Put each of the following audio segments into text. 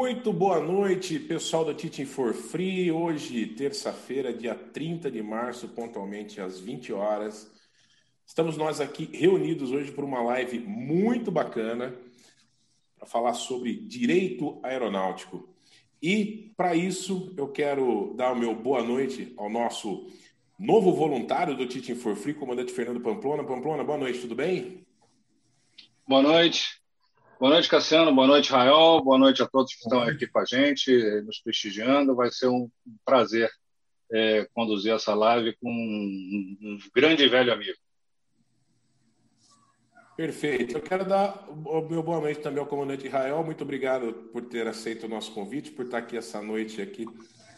Muito boa noite, pessoal do Teaching for Free. Hoje, terça-feira, dia 30 de março, pontualmente às 20 horas. Estamos nós aqui reunidos hoje por uma live muito bacana para falar sobre direito aeronáutico. E para isso, eu quero dar o meu boa noite ao nosso novo voluntário do Teaching for Free, comandante Fernando Pamplona. Pamplona, boa noite, tudo bem? Boa noite. Boa noite, Cassiano. Boa noite, Rael. Boa noite a todos que estão aqui com a gente, nos prestigiando. Vai ser um prazer é, conduzir essa live com um, um grande e velho amigo. Perfeito. Eu quero dar o meu boa noite também ao comandante Israel. Muito obrigado por ter aceito o nosso convite, por estar aqui essa noite aqui,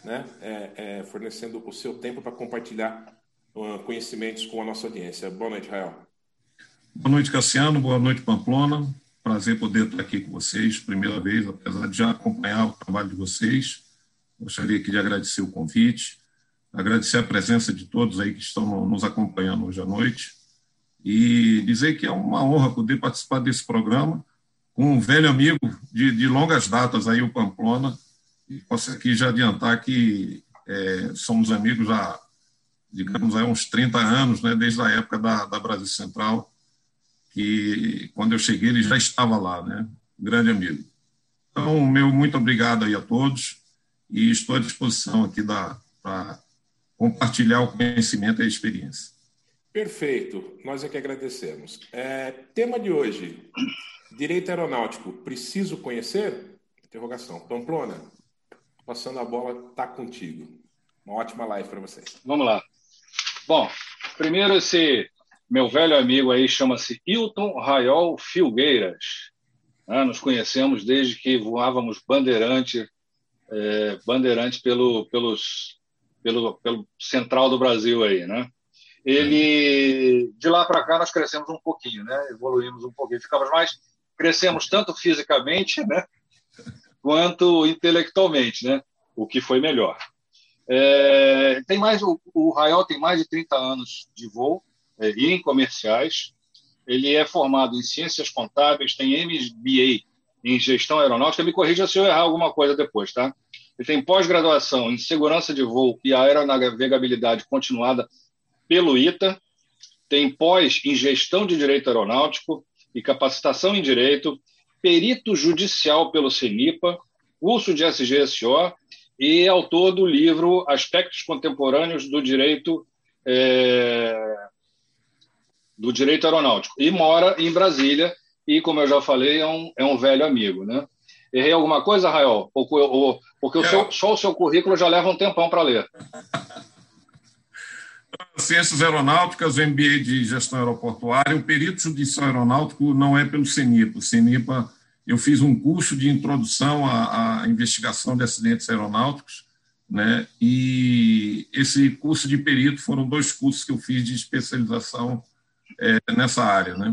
né, é, é, fornecendo o seu tempo para compartilhar uh, conhecimentos com a nossa audiência. Boa noite, Israel. Boa noite, Cassiano. Boa noite, Pamplona. Prazer poder estar aqui com vocês, primeira vez, apesar de já acompanhar o trabalho de vocês. Gostaria aqui de agradecer o convite, agradecer a presença de todos aí que estão nos acompanhando hoje à noite e dizer que é uma honra poder participar desse programa com um velho amigo de, de longas datas aí, o Pamplona, e posso aqui já adiantar que é, somos amigos há, digamos, há uns 30 anos, né, desde a época da, da Brasil Central, que quando eu cheguei ele já estava lá, né? Grande amigo. Então, meu muito obrigado aí a todos e estou à disposição aqui para compartilhar o conhecimento e a experiência. Perfeito, nós é que agradecemos. É, tema de hoje: direito aeronáutico. Preciso conhecer? Interrogação. Pamplona, passando a bola, tá contigo. Uma ótima live para vocês. Vamos lá. Bom, primeiro esse meu velho amigo aí chama-se Hilton Raiol Filgueiras. Né? Nos conhecemos desde que voávamos bandeirante, é, bandeirante pelo, pelos, pelo, pelo central do Brasil aí, né? Ele de lá para cá nós crescemos um pouquinho, né? Evoluímos um pouquinho, ficamos mais crescemos tanto fisicamente, né? Quanto intelectualmente, né? O que foi melhor. É, tem mais o, o Raiol tem mais de 30 anos de voo e em comerciais. Ele é formado em ciências contábeis, tem MBA em gestão aeronáutica. Me corrija se eu errar alguma coisa depois, tá? Ele tem pós-graduação em segurança de voo e aeronavegabilidade continuada pelo ITA. Tem pós em gestão de direito aeronáutico e capacitação em direito, perito judicial pelo CENIPA, curso de SGSO e autor do livro Aspectos Contemporâneos do Direito é, do direito aeronáutico e mora em Brasília e, como eu já falei, é um, é um velho amigo, né? Errei alguma coisa, Rael? Porque, ou, porque o seu, só o seu currículo já leva um tempão para ler. Ciências Aeronáuticas, o MBA de Gestão Aeroportuária, o perito judicial aeronáutico não é pelo CENIPA. O CENIPA, eu fiz um curso de introdução à, à investigação de acidentes aeronáuticos, né? E esse curso de perito foram dois cursos que eu fiz de especialização é, nessa área. Né?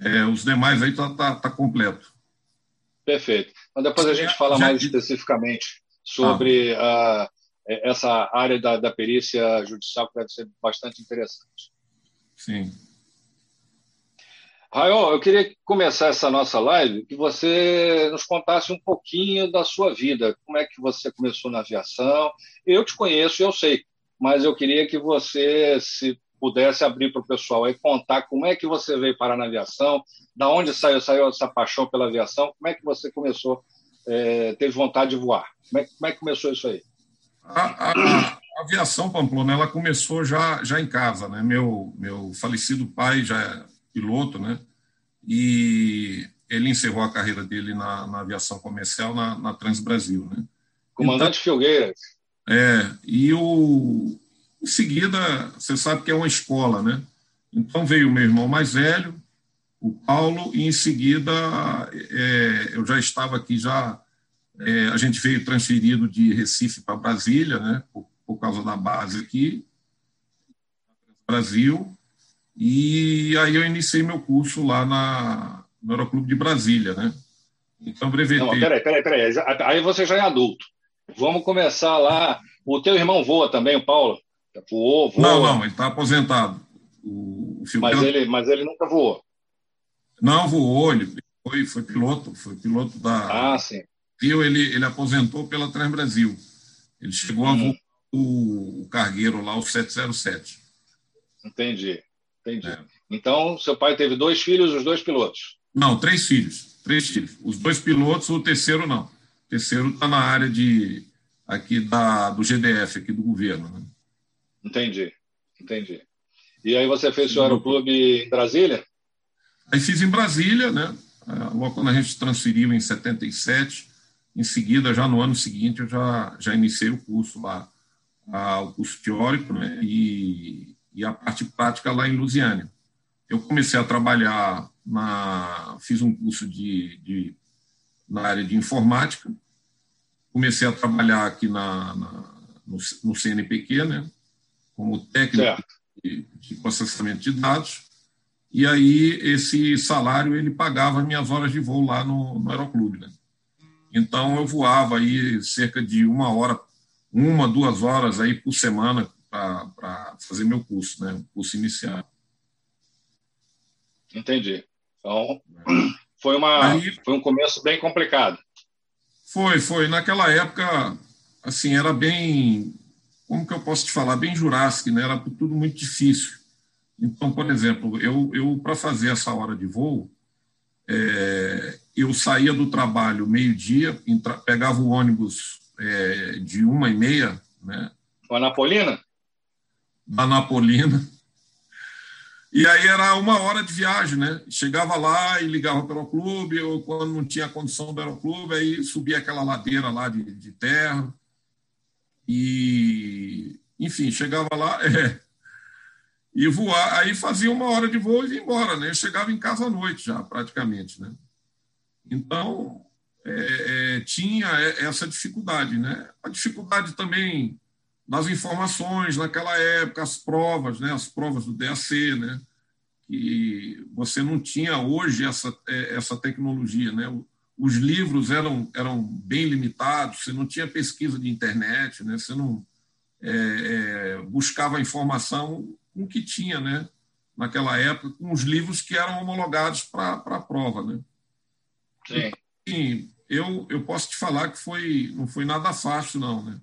É, os demais aí está tá, tá completo. Perfeito. Mas depois a gente fala mais especificamente sobre ah. essa área da, da perícia judicial, que deve ser bastante interessante. Sim. Raio, eu queria começar essa nossa live que você nos contasse um pouquinho da sua vida. Como é que você começou na aviação? Eu te conheço, eu sei, mas eu queria que você se pudesse abrir para o pessoal aí contar como é que você veio parar na aviação, da onde saiu, saiu essa paixão pela aviação, como é que você começou, é, teve vontade de voar? Como é, como é que começou isso aí? A, a, a, aviação, Pamplona, ela começou já, já em casa, né? Meu, meu falecido pai já é piloto, né? E ele encerrou a carreira dele na, na aviação comercial na, na Transbrasil, né? Comandante então, Filgueiras. É, e o, em seguida, você sabe que é uma escola, né? Então veio o meu irmão mais velho, o Paulo, e em seguida é, eu já estava aqui, já é, a gente veio transferido de Recife para Brasília, né? Por, por, causa da base aqui, Brasil, e aí eu iniciei meu curso lá na, no Aeroclube de Brasília, né? Então, brevetei. Não, peraí, peraí, peraí. Aí você já é adulto. Vamos começar lá. O teu irmão voa também, o Paulo? Voou, voou. Não, não, ele está aposentado. O, o mas, ele, mas ele nunca voou. Não, voou, ele foi, foi piloto, foi piloto da. Ah, sim. ele, ele aposentou pela Transbrasil. Ele chegou a voar o, o cargueiro lá, o 707. Entendi, entendi. É. Então, seu pai teve dois filhos, os dois pilotos? Não, três filhos. Três filhos. Os dois pilotos, o terceiro não. O terceiro está na área de aqui da, do GDF, aqui do governo. Né? Entendi, entendi. E aí você fez o aeroclube em Brasília? Aí fiz em Brasília, né? É, logo quando a gente transferiu em 77, em seguida, já no ano seguinte, eu já, já iniciei o curso lá, o curso teórico né? e, e a parte prática lá em Lusiânia. Eu comecei a trabalhar, na, fiz um curso de, de na área de informática, comecei a trabalhar aqui na, na no, no, CNPq, né, como técnico de, de, processamento de dados, e aí esse salário ele pagava minhas horas de voo lá no, no aeroclube, né. Então eu voava aí cerca de uma hora, uma, duas horas aí por semana para fazer meu curso, né, curso inicial. Entendi. Então, foi, uma, aí, foi um começo bem complicado. Foi, foi. Naquela época, assim, era bem, como que eu posso te falar, bem jurássico, né? Era tudo muito difícil. Então, por exemplo, eu, eu para fazer essa hora de voo, é, eu saía do trabalho meio-dia, pegava o ônibus é, de uma e meia, né? Com a Napolina? Da Napolina. E aí era uma hora de viagem, né? Chegava lá e ligava para o clube, ou quando não tinha condição do aeroclube, aí subia aquela ladeira lá de, de terra. E, enfim, chegava lá é, e voar. Aí fazia uma hora de voo e ia embora, né? Eu chegava em casa à noite já, praticamente, né? Então, é, é, tinha essa dificuldade, né? A dificuldade também nas informações naquela época, as provas, né, as provas do DAC, né, que você não tinha hoje essa, é, essa tecnologia, né, os livros eram, eram bem limitados, você não tinha pesquisa de internet, né, você não é, é, buscava informação com o que tinha, né, naquela época, com os livros que eram homologados para a prova, né. Sim. E, eu, eu posso te falar que foi, não foi nada fácil, não, né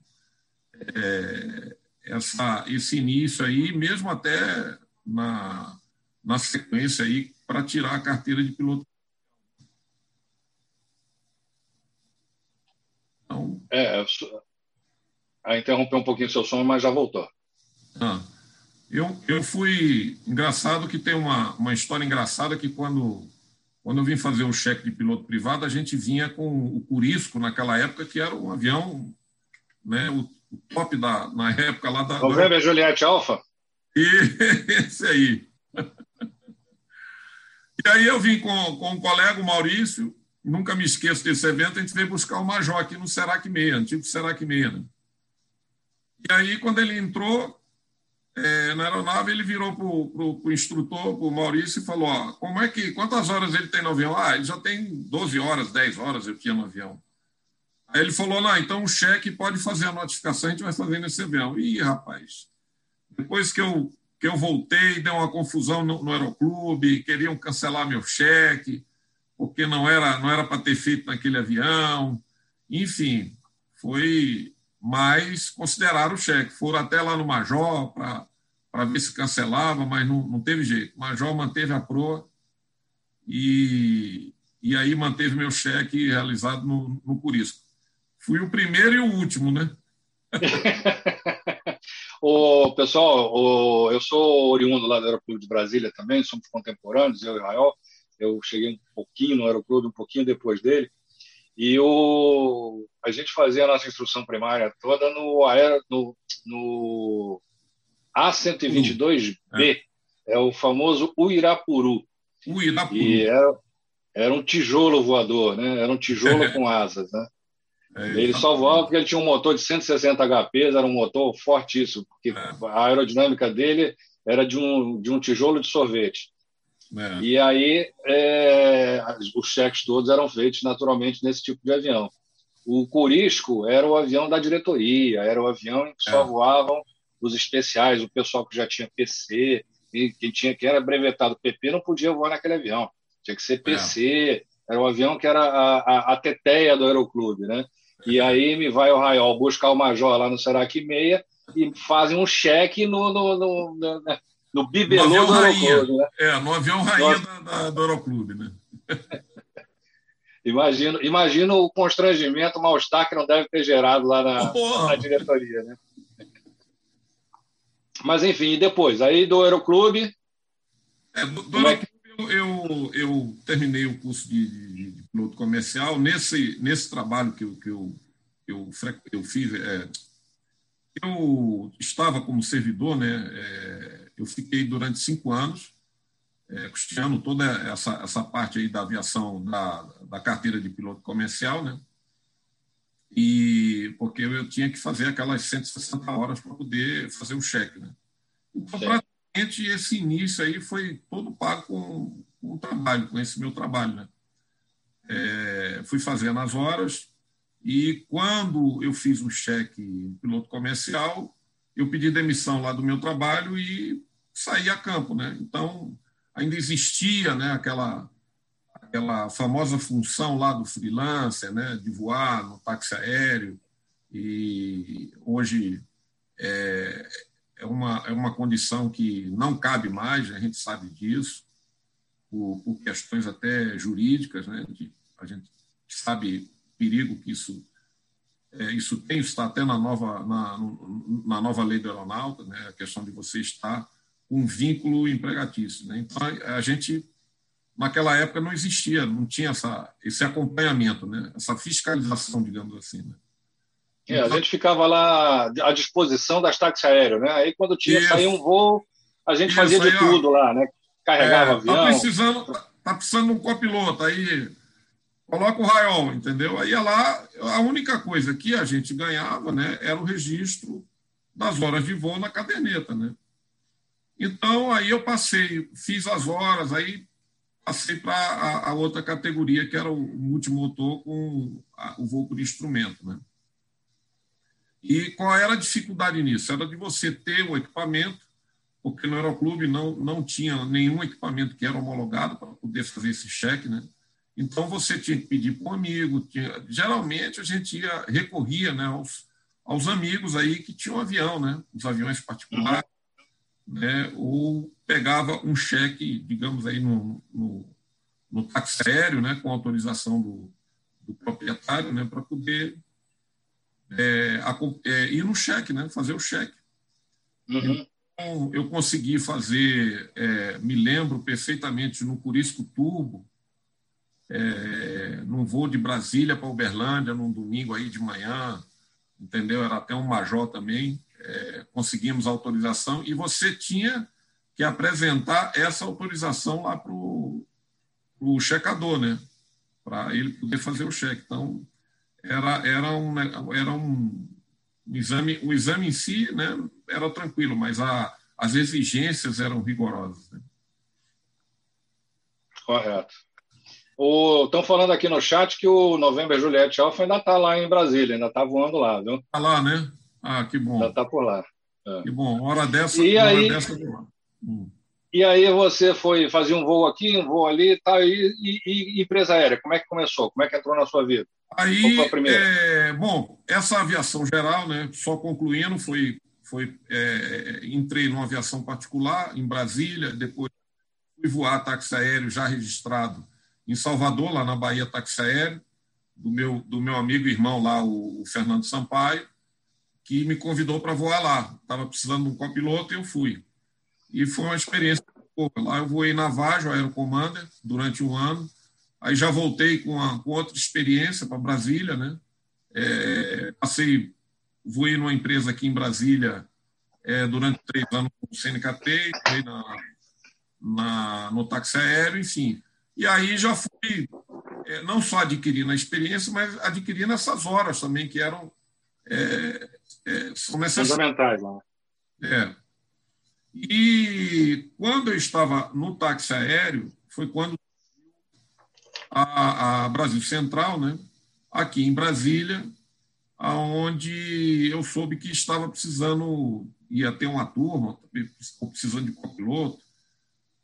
é, essa, esse início aí, mesmo até na, na sequência aí, para tirar a carteira de piloto. Então, é, a interrompeu um pouquinho o seu som, mas já voltou. Ah, eu, eu fui. Engraçado que tem uma, uma história engraçada que quando, quando eu vim fazer o cheque de piloto privado, a gente vinha com o Curisco naquela época, que era um avião, né, o, o top da, na época lá da. Novembro é Juliette Alfa? E esse aí. E aí eu vim com, com um colega, o Maurício, nunca me esqueço desse evento, a gente veio buscar o Major aqui no Serac 6, antigo Serac 6. Né? E aí, quando ele entrou é, na aeronave, ele virou para o instrutor, para o Maurício, e falou: ó, como é que, quantas horas ele tem no avião? Ah, ele já tem 12 horas, 10 horas eu tinha no avião. Aí ele falou: não, então o cheque pode fazer a notificação, a gente vai fazer nesse avião. Ih, rapaz, depois que eu, que eu voltei, deu uma confusão no, no aeroclube, queriam cancelar meu cheque, porque não era não era para ter feito naquele avião. Enfim, foi mais considerar o cheque. Foram até lá no Major para ver se cancelava, mas não, não teve jeito. O Major manteve a proa e, e aí manteve meu cheque realizado no, no Curisco. Fui o primeiro e o último, né? o pessoal, o, eu sou oriundo lá do Aeroclube de Brasília também, somos contemporâneos, eu e Rael. Eu cheguei um pouquinho no Aeroclube, um pouquinho depois dele. E o, a gente fazia a nossa instrução primária toda no, aero, no, no A122B, é. é. o famoso Uirapuru. Uirapuru. E era, era um tijolo voador, né? Era um tijolo com asas, né? É, ele só voava porque ele tinha um motor de 160 HP, era um motor fortíssimo, porque é. a aerodinâmica dele era de um, de um tijolo de sorvete. É. E aí é, os cheques todos eram feitos naturalmente nesse tipo de avião. O Curisco era o avião da diretoria, era o avião em que só é. voavam os especiais, o pessoal que já tinha PC, e quem tinha que era brevetado PP não podia voar naquele avião. Tinha que ser PC, Era o avião que era a, a, a teteia do aeroclube, né? E aí me vai o Raiol buscar o Major lá no Serac Meia e fazem um cheque no, no, no, no, né? no bibelô do Aeroclube. Né? É, no avião rainha da, da, do Aeroclube, né? imagino, imagino o constrangimento, o mal-estar que não deve ter gerado lá na, na diretoria, né? Mas enfim, depois, aí do Aeroclube. É, do, do Aeroclube é que... eu, eu terminei o curso de, de, de, piloto comercial. Nesse, nesse trabalho que eu, que eu, eu, eu fiz, é, eu estava como servidor, né? É, eu fiquei durante cinco anos é, custeando toda essa, essa parte aí da aviação da, da carteira de piloto comercial, né? e porque eu tinha que fazer aquelas 160 horas para poder fazer o cheque. Né? Então, praticamente, esse início aí foi todo pago com, com o trabalho, com esse meu trabalho. Né? É, fui fazendo as horas e quando eu fiz o cheque piloto comercial, eu pedi demissão lá do meu trabalho e saí a campo. Né? Então, ainda existia né, aquela aquela famosa função lá do freelancer, né, de voar no táxi aéreo, e hoje é, é, uma, é uma condição que não cabe mais, a gente sabe disso, por, por questões até jurídicas, né, de, a gente sabe o perigo que isso, é, isso tem, está até na nova, na, na nova lei da aeronáutica, né, a questão de você estar um vínculo empregatício. Né? Então, a gente naquela época não existia, não tinha essa, esse acompanhamento, né? essa fiscalização, digamos assim. Né? É, a gente ficava lá à disposição das táxis aéreas, né? Aí quando tinha sair um voo, a gente isso, fazia de aí, tudo lá, né? Carregava é, avião. Tá precisando, tá precisando de um copiloto, aí coloca o raiol, entendeu? Aí lá, a única coisa que a gente ganhava, né, era o registro das horas de voo na caderneta, né? Então, aí eu passei, fiz as horas, aí passei para a, a, outra categoria, que era o multimotor com a, o voo por instrumento. Né? E qual era a dificuldade nisso? Era de você ter o equipamento, porque no Aeroclube não, não tinha nenhum equipamento que era homologado para poder fazer esse cheque. Né? Então, você tinha que pedir para um amigo. Tinha, geralmente, a gente ia, recorria né, aos, aos amigos aí que tinham avião, né? os aviões particulares né, ou pegava um cheque, digamos aí, no, no, no táxi aéreo, né, com autorização do, do proprietário, né, para poder é, a, é, ir no cheque, né, fazer o cheque. Uhum. Então, eu consegui fazer, é, me lembro perfeitamente, no Curisco Turbo, é, num voo de Brasília para Uberlândia, num domingo aí de manhã, entendeu? Era até um major também é, conseguimos autorização e você tinha que apresentar essa autorização lá para o checador, né? Para ele poder fazer o cheque. Então, era, era, um, era um, um exame, o exame em si né, era tranquilo, mas a, as exigências eram rigorosas. Né? Correto. Estão falando aqui no chat que o November Juliette Alpha ainda está lá em Brasília, ainda está voando lá, viu? Está lá, né? Ah, que bom. Já está por lá. É. Que bom. Hora dessa, e hora aí, dessa hum. E aí você foi fazer um voo aqui, um voo ali, tá, e, e, e, empresa aérea, como é que começou? Como é que entrou na sua vida? Aí, é, bom, essa aviação geral, né, só concluindo, foi, foi é, entrei numa aviação particular em Brasília, depois fui voar táxi aéreo já registrado em Salvador, lá na Bahia Táxi Aéreo, do meu, do meu amigo e irmão lá, o, o Fernando Sampaio, que me convidou para voar lá. Estava precisando de um copiloto e eu fui. E foi uma experiência. Lá eu voei na Vajo, Aerocommander, durante um ano. Aí já voltei com, a, com outra experiência para Brasília, né? É, passei, voei numa empresa aqui em Brasília é, durante três anos com o CNKT, voei na, na, no táxi aéreo, enfim. E aí já fui é, não só adquirindo a experiência, mas adquirindo essas horas também, que eram é, é, são necessárias. Fundamentais lá. É. E quando eu estava no táxi aéreo, foi quando a, a Brasil Central, né, aqui em Brasília, aonde eu soube que estava precisando, ia ter uma turma, precisando de copiloto,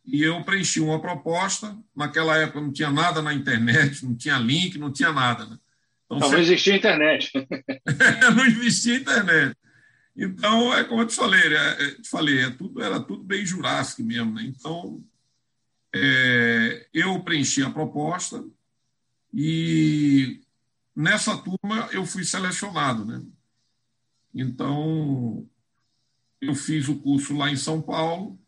e eu preenchi uma proposta. Naquela época não tinha nada na internet, não tinha link, não tinha nada. Né? Então, não, você... não existia internet. não existia internet. Então, é como eu te falei, é, é, te falei é tudo, era tudo bem jurássico mesmo. Né? Então, é, eu preenchi a proposta e nessa turma eu fui selecionado. Né? Então, eu fiz o curso lá em São Paulo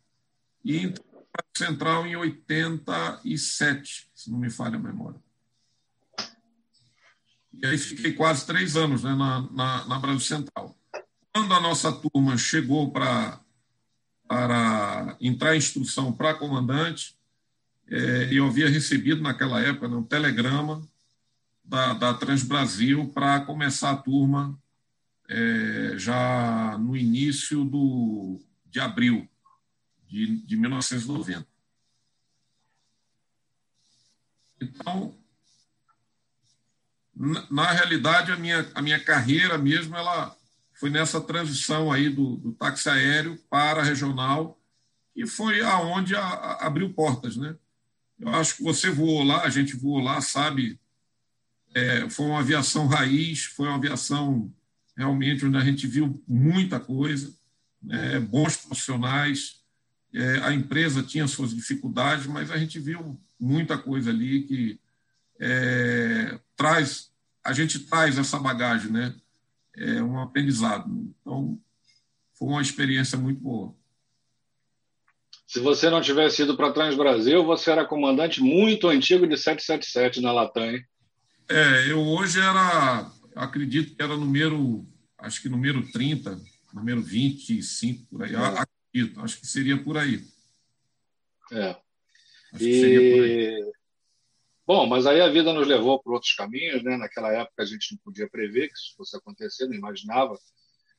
e entrei para Central em 87, se não me falha a memória. E aí fiquei quase três anos né, na, na, na Brasil Central. Quando a nossa turma chegou para para entrar em instrução para comandante, é, eu havia recebido naquela época né, um telegrama da, da Transbrasil para começar a turma é, já no início do, de abril de, de 1990. Então, na, realidade, a minha, a minha carreira mesmo ela foi nessa transição aí do, do táxi aéreo para regional, e foi aonde a, a, abriu portas, né? Eu acho que você voou lá, a gente voou lá, sabe? É, foi uma aviação raiz, foi uma aviação realmente onde a gente viu muita coisa, né? bons profissionais. É, a empresa tinha suas dificuldades, mas a gente viu muita coisa ali que é, traz, a gente traz essa bagagem, né? é um aprendizado. Então, foi uma experiência muito boa. Se você não tivesse ido para Trans Brasil, você era comandante muito antigo de 777 na Latam, hein? É, eu hoje era, acredito que era número, acho que número 30, número 25, por aí. É. Acredito, acho que seria por aí. É. Acho e... que seria por aí. Bom, mas aí a vida nos levou por outros caminhos, né? Naquela época a gente não podia prever que isso fosse acontecer, não imaginava.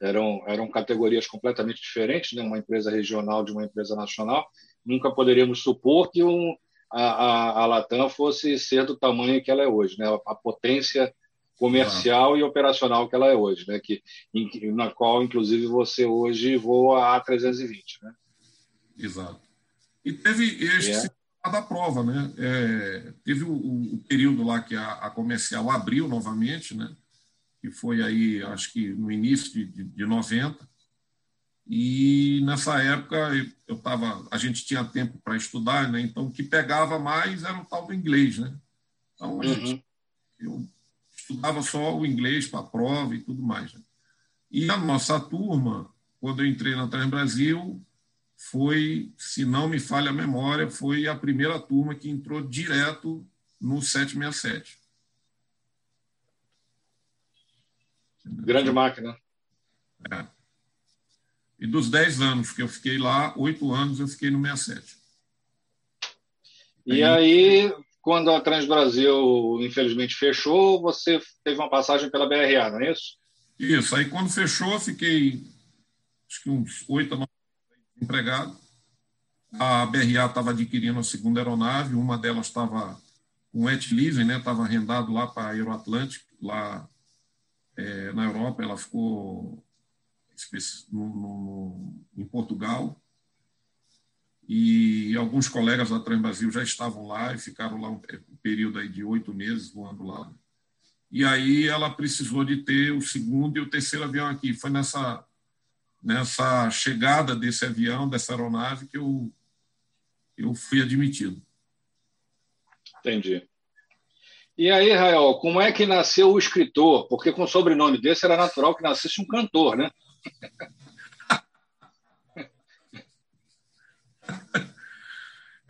Eram, eram categorias completamente diferentes, né? Uma empresa regional de uma empresa nacional. Nunca poderíamos supor que um, a, a, a Latam fosse ser do tamanho que ela é hoje, né? A, potência comercial ah. e operacional que ela é hoje, né? Que, em, na qual, inclusive, você hoje voa a 320, né? Exato. E teve este, da prova, né? É, teve o, o, período lá que a, a, comercial abriu novamente, né? Que foi aí, acho que no início de, de, de 90. E nessa época eu tava, a gente tinha tempo para estudar, né? Então o que pegava mais era o tal do inglês, né? Então a uhum. eu estudava só o inglês para a prova e tudo mais. Né? E a nossa turma, quando eu entrei na Trans Brasil, foi, se não me falha a memória, foi a primeira turma que entrou direto no 767. Grande máquina. É. E dos 10 anos que eu fiquei lá, oito anos eu fiquei no 67. E aí, quando a Transbrasil infelizmente fechou, você teve uma passagem pela BRA, não é isso? Isso. Aí quando fechou, eu fiquei acho que uns oito a nove empregado. A BRA estava adquirindo a segunda aeronave, uma delas estava com wet leasing, né? Estava arrendado lá para a Aeroatlântico, lá é, na Europa. Ela ficou no, no, em Portugal. E alguns colegas da Transbrasil já estavam lá e ficaram lá um período aí de oito meses voando lá. E aí ela precisou de ter o segundo e o terceiro avião aqui. Foi nessa nessa chegada desse avião, dessa aeronave, que eu, eu fui admitido. Entendi. E aí, Rael, como é que nasceu o escritor? Porque com o sobrenome desse era natural que nascesse um cantor, né?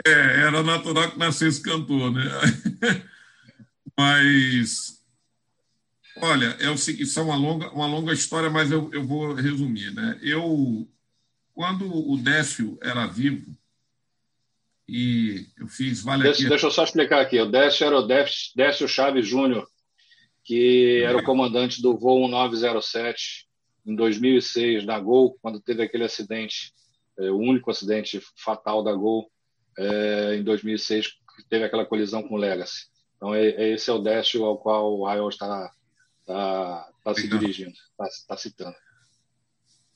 É, era natural que nascesse cantor, né? Mas Olha, é o isso é uma longa, uma longa história, mas eu, eu vou resumir. Né? Eu, quando o Décio era vivo, e eu fiz vale Décio, aqui... Deixa eu só explicar aqui. O Décio era o Décio, Décio Chaves Júnior, que era o comandante do voo 1907 em 2006 da Gol, quando teve aquele acidente, é, o único acidente fatal da Gol é, em 2006, que teve aquela colisão com o Legacy. Então, é, esse é o Décio ao qual o Rael está está tá se dirigindo, está tá citando.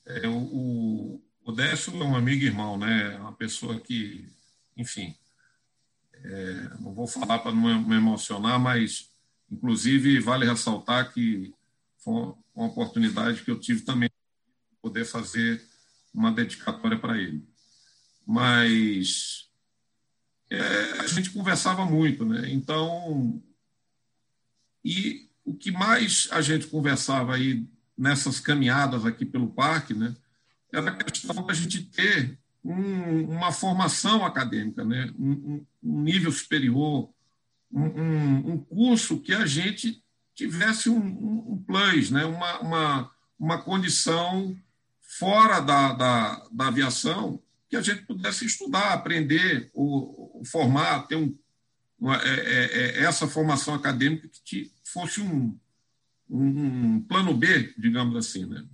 É, o, o Décio é um amigo e irmão, né? É uma pessoa que enfim, é, não vou falar para não me emocionar, mas, inclusive, vale ressaltar que foi uma oportunidade que eu tive também de poder fazer uma dedicatória para ele. Mas é, a gente conversava muito, né? Então, e o que mais a gente conversava aí nessas caminhadas aqui pelo parque, né? Era a questão da gente ter um, uma formação acadêmica, né? um, um nível superior, um, um, curso que a gente tivesse um, plus, né? uma, uma, uma condição fora da, da, da aviação que a gente pudesse estudar, aprender, ou, ou formar, ter um, uma, é, é, é essa formação acadêmica que te, fosse um, um, plano B, digamos assim. Né?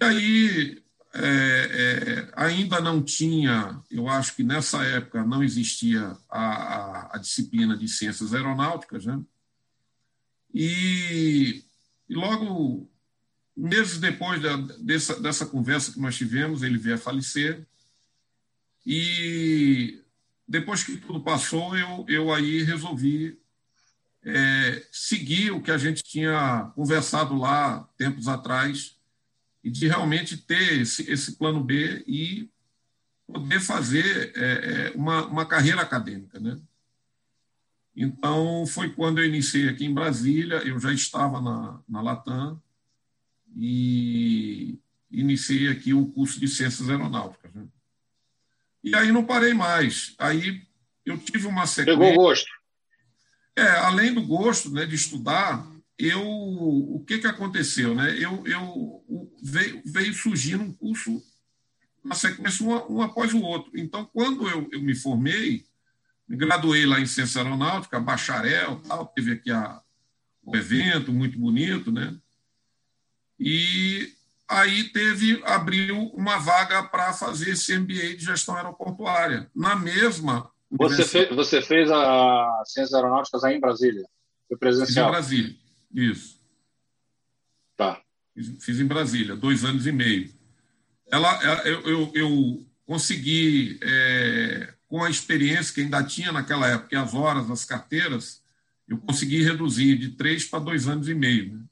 E aí, é, é, ainda não tinha, eu acho que nessa época não existia a, a, a disciplina de ciências aeronáuticas, né? E, e logo, meses depois da, dessa, dessa conversa que nós tivemos, ele veio a falecer. E depois que tudo passou, eu, eu aí resolvi é, seguir o que a gente tinha conversado lá tempos atrás e de realmente ter esse, esse plano B e poder fazer é, é, uma, uma carreira acadêmica, né? Então, foi quando eu iniciei aqui em Brasília, eu já estava na, na Latam e iniciei aqui o curso de Ciências Aeronáuticas. Né? E aí não parei mais. Aí eu tive uma sequência... Pegou gosto. É, além do gosto né, de estudar, eu o que, que aconteceu? Né? Eu, eu veio, veio surgindo um curso na sequência um, um após o outro. Então, quando eu, eu me formei, me graduei lá em Ciência Aeronáutica, bacharel, tal, teve aqui a, um evento muito bonito, né? E aí teve abriu uma vaga para fazer esse MBA de gestão aeroportuária na mesma você fez, você fez a Ciências Aeronáuticas aí em Brasília? Foi presencial? Fiz em Brasília, isso. Tá. Fiz, fiz em Brasília, dois anos e meio. Ela, eu, eu, eu consegui, é, com a experiência que ainda tinha naquela época, as horas, as carteiras, eu consegui reduzir de três para dois anos e meio. Né?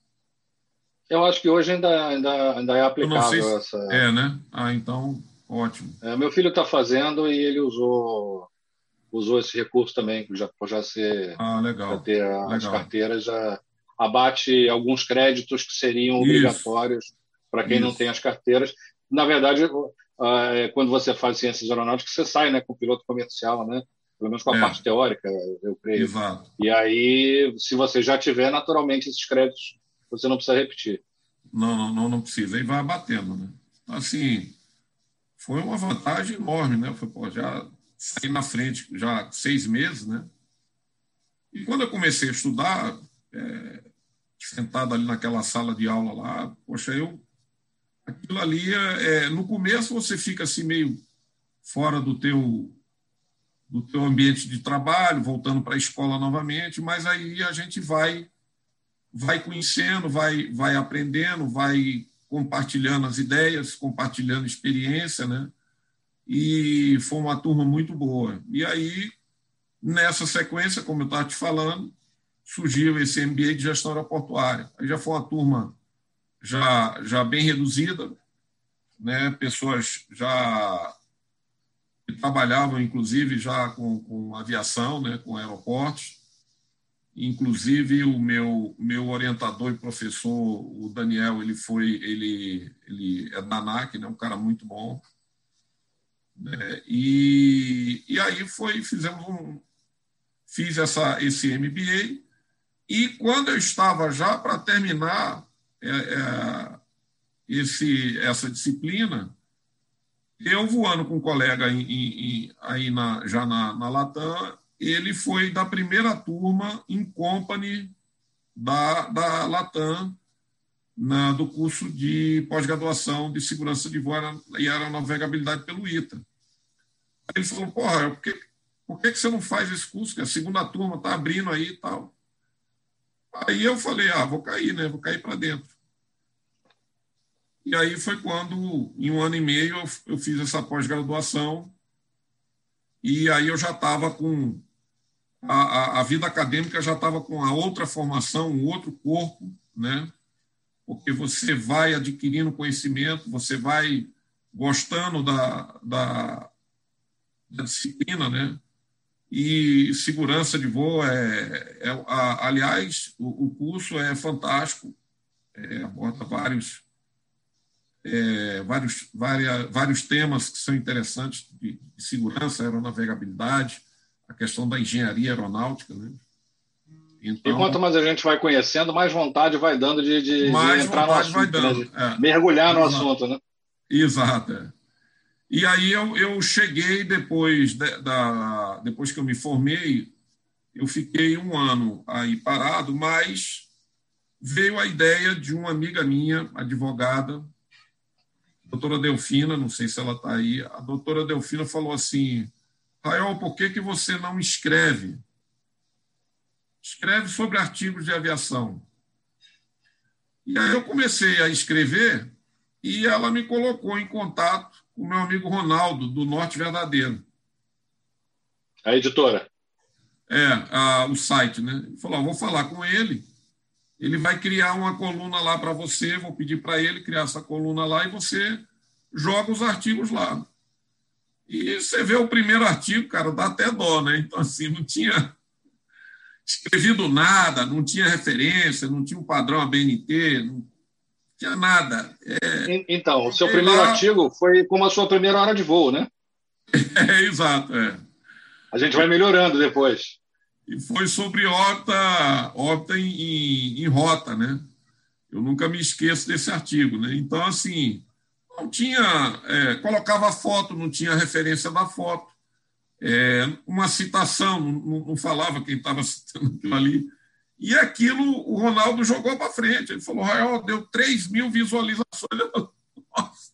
Eu acho que hoje ainda, ainda, ainda é aplicável se... essa. É, né? Ah, então, ótimo. É, meu filho está fazendo e ele usou usou esse recurso também, já, já, ser, ah, legal, já ter as legal. carteiras, já abate alguns créditos que seriam Isso. obrigatórios para quem Isso. não tem as carteiras. Na verdade, é, quando você faz ciências aeronáuticas, você sai né, com piloto comercial, né? pelo menos com a é. parte teórica, eu creio. Exato. E aí, se você já tiver, naturalmente, esses créditos, você não precisa repetir. Não, não, não, precisa. E vai abatendo. Né? Assim, foi uma vantagem enorme, né? Foi, pô, já saí na frente já seis meses, né? E quando eu comecei a estudar, é, sentado ali naquela sala de aula lá, poxa, eu aquilo ali, é, é no começo você fica assim meio fora do teu do teu ambiente de trabalho, voltando para a escola novamente, mas aí a gente vai vai conhecendo, vai vai aprendendo, vai compartilhando as ideias, compartilhando experiência, né? E foi uma turma muito boa. E aí, nessa sequência, como eu estava te falando, surgiu esse MBA de gestão aeroportuária. Aí já foi uma turma já, já bem reduzida, né? pessoas já que trabalhavam, inclusive, já com, com aviação, né? com aeroportos. Inclusive, o meu, meu orientador e professor, o Daniel, ele foi, ele, ele é da ANAC, né? um cara muito bom né? E, e aí foi, fizemos um, fiz essa, esse MBA, e quando eu estava já para terminar é, é, esse, essa disciplina, eu voando com um colega em, em, aí na, já na, na Latam, ele foi da primeira turma em company da, da Latam, na, do curso de pós-graduação de segurança de voo e aeronavegabilidade pelo ITA. Ele falou, porra, por que, por que, que você não faz esse curso? Que a segunda turma está abrindo aí e tal. Aí eu falei, ah, vou cair, né? Vou cair para dentro. E aí foi quando, em um ano e meio, eu, eu fiz essa pós-graduação e aí eu já estava com. A, a, a, vida acadêmica já estava com a outra formação, um outro corpo, né? porque você vai adquirindo conhecimento, você vai gostando da, da, da disciplina, né? E segurança de voo é, é a, aliás, o, o, curso é fantástico, é, aborda vários é, vários, várias, vários temas que são interessantes de, de, segurança, aeronavegabilidade, a questão da engenharia aeronáutica. Né? Então, e quanto mais a gente vai conhecendo, mais vontade vai dando de, de, mais de entrar no assunto, vai dando, né? é. mergulhar no Exato. assunto. Né? Exato. E aí eu, eu cheguei depois, de, da, depois que eu me formei, eu fiquei um ano aí parado, mas veio a ideia de uma amiga minha, advogada, doutora Delfina, não sei se ela está aí, a doutora Delfina falou assim, Rael, por que, que você não escreve? Escreve sobre artigos de aviação. E aí eu comecei a escrever e ela me colocou em contato com o meu amigo Ronaldo, do Norte Verdadeiro. A editora? É, a, o site, né? Ele falou, vou falar com ele ele vai criar uma coluna lá para você, vou pedir para ele criar essa coluna lá e você joga os artigos lá. E você vê o primeiro artigo, cara, dá até dó, né? Então, assim, não tinha escrevido nada, não tinha referência, não tinha um padrão ABNT, não tinha nada. É, então, o seu primeiro lá... artigo foi como a sua primeira hora de voo, né? É, exato, é. A gente vai melhorando depois e foi sobre órbita, órbita em, em, em, rota, né? Eu nunca me esqueço desse artigo, né? Então, assim, não tinha, é, colocava foto, não tinha referência da foto, é, uma citação, não, não falava quem estava citando aquilo ali. E aquilo o Ronaldo jogou para frente. Ele falou: Rael, deu 3 mil visualizações. Nossa,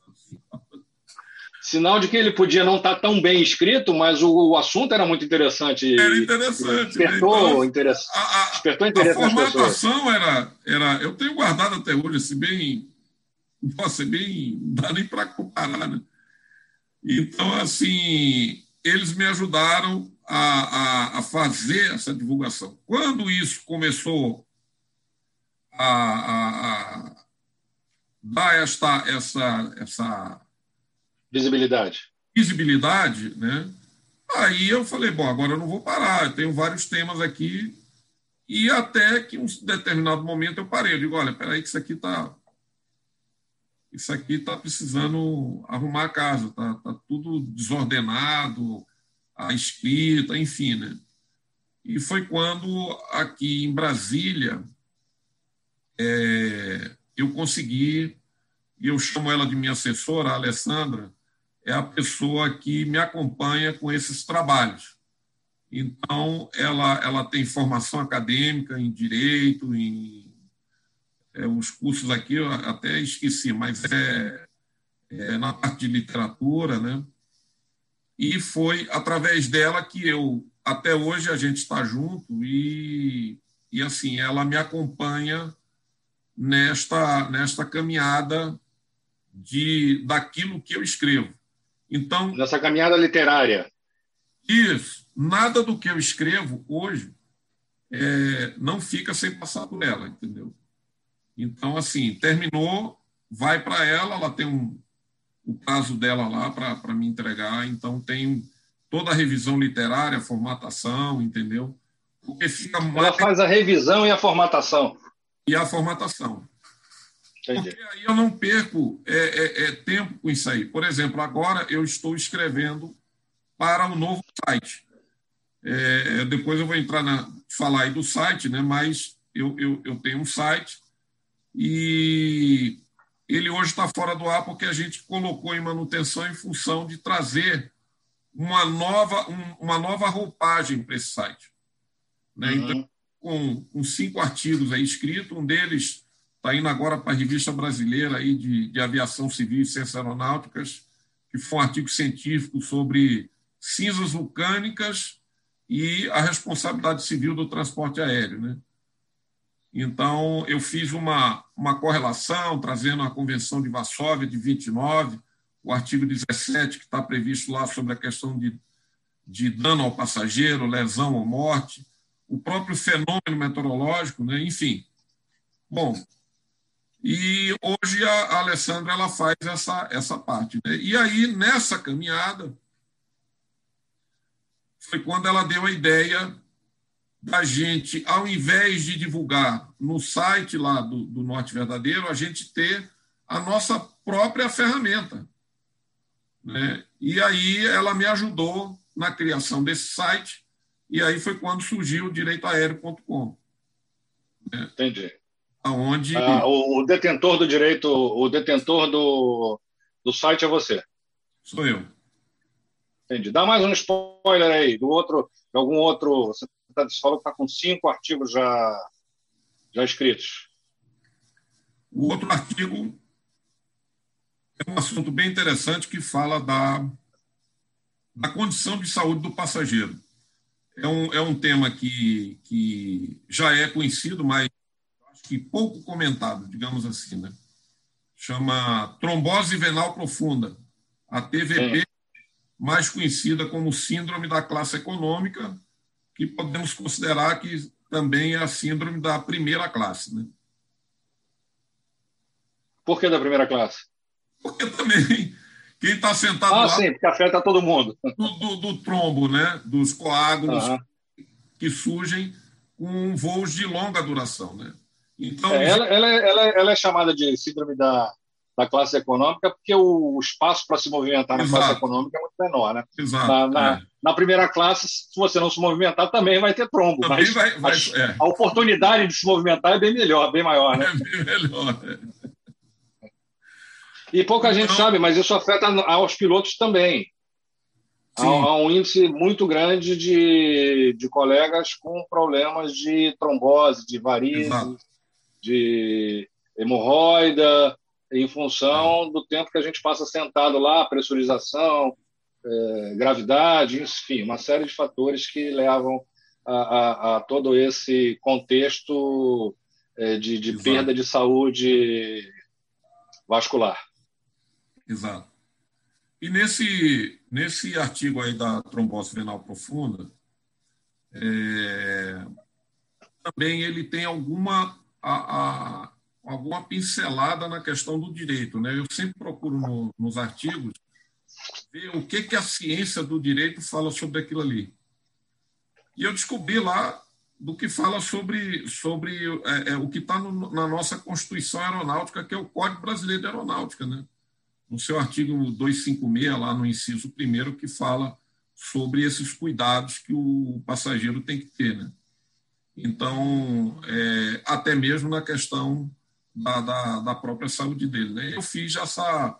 Sinal de que ele podia não estar tá tão bem escrito, mas o, o assunto era muito interessante. Era interessante. Despertou, né? então, interesse, a, a, despertou interesse a formatação era, era. Eu tenho guardado até hoje, assim, bem. Nossa, bem. Não dá nem para comparar, né? Então, assim, eles me ajudaram a, a, a, fazer essa divulgação. Quando isso começou a, a, a dar esta, essa, essa Visibilidade. Visibilidade, né? Aí eu falei, bom, agora eu não vou parar, eu tenho vários temas aqui, e até que um determinado momento eu parei, eu digo, olha, peraí que isso aqui está isso aqui está precisando arrumar a casa, está tá tudo desordenado, a escrita, enfim, né? E foi quando aqui em Brasília é, eu consegui, e eu chamo ela de minha assessora, a Alessandra, é a pessoa que me acompanha com esses trabalhos. Então, ela, ela tem formação acadêmica em direito, em é, os cursos aqui, eu até esqueci, mas é, é na parte de literatura, né? E foi através dela que eu, até hoje, a gente está junto e, e, assim, ela me acompanha nesta, nesta caminhada de daquilo que eu escrevo. Então, nessa caminhada literária. Isso. Nada do que eu escrevo hoje é, não fica sem passar por ela, entendeu? Então, assim, terminou, vai para ela, ela tem um, o prazo dela lá para me entregar, então tem toda a revisão literária, formatação, entendeu? Porque fica mais... Ela faz a revisão e a formatação. E a formatação. Entendi. Porque aí eu não perco é, é, é, tempo com isso aí. Por exemplo, agora eu estou escrevendo para o um novo site. É, depois eu vou entrar na falar aí do site, né? Mas eu, eu, eu tenho um site e ele hoje está fora do ar porque a gente colocou em manutenção em função de trazer uma nova, um, uma nova roupagem para esse site. Né? Uhum. Então, com, com cinco artigos aí escritos, um deles está indo agora para a revista brasileira aí de, de aviação civil e ciências aeronáuticas, que foi um artigo científico sobre cinzas vulcânicas e a responsabilidade civil do transporte aéreo. Né? Então, eu fiz uma, uma correlação, trazendo a Convenção de Varsóvia de 29, o artigo 17, que está previsto lá sobre a questão de, de dano ao passageiro, lesão ou morte, o próprio fenômeno meteorológico, né? enfim. Bom, e hoje a Alessandra ela faz essa, essa parte. Né? E aí, nessa caminhada, foi quando ela deu a ideia da gente, ao invés de divulgar no site lá do, do Norte Verdadeiro, a gente ter a nossa própria ferramenta. Né? E aí ela me ajudou na criação desse site, e aí foi quando surgiu o direitoaéreo.com. Né? Entendi. Aonde... Ah, o, detentor do direito, o detentor do, do site é você. Sou eu. Entendi. Dá mais um spoiler aí do outro, de algum outro. Você, tá, falou que está com cinco artigos já, já escritos. O outro artigo é um assunto bem interessante que fala da, da condição de saúde do passageiro. É um, é um tema que, que já é conhecido, mas acho que pouco comentado, digamos assim. Né? Chama trombose venal profunda, a TVP, mais conhecida como síndrome da classe econômica, que podemos considerar que também é a síndrome da primeira classe. Né? Por que da primeira classe? Porque também quem está sentado ah, lá. sim, porque afeta todo mundo. Do, do, do trombo, né? dos coágulos uhum. que surgem com voos de longa duração. Né? Então, é, ela, ela, ela, ela, é chamada de síndrome da da classe econômica, porque o espaço para se movimentar na Exato. classe econômica é muito menor. Né? Exato, na, na, é. na, primeira classe, se você não se movimentar, também vai ter trombo. Também mas vai, vai, a, é. a, oportunidade de se movimentar é bem melhor, bem maior. Né? É bem melhor. É. E pouca gente sabe, mas isso afeta aos pilotos também. Há, há, um índice muito grande de, de colegas com problemas de trombose, de varizes, de hemorroida, em função do tempo que a gente passa sentado lá, pressurização, é, gravidade, enfim, uma série de fatores que levam a, a, a todo esse contexto é, de, de perda de saúde vascular. Exato. E nesse, nesse artigo aí da trombose venal profunda, é, também ele tem alguma a, a, alguma pincelada na questão do direito. Né? Eu sempre procuro no, nos artigos ver o que, que a ciência do direito fala sobre aquilo ali. E eu descobri lá do que fala sobre, sobre é, é, o que está na nossa Constituição Aeronáutica, que é o Código Brasileiro de Aeronáutica. Né? No seu artigo 256, lá no inciso primeiro, que fala sobre esses cuidados que o passageiro tem que ter. Né? Então, é, até mesmo na questão da, da, da própria saúde dele. Né? Eu fiz essa,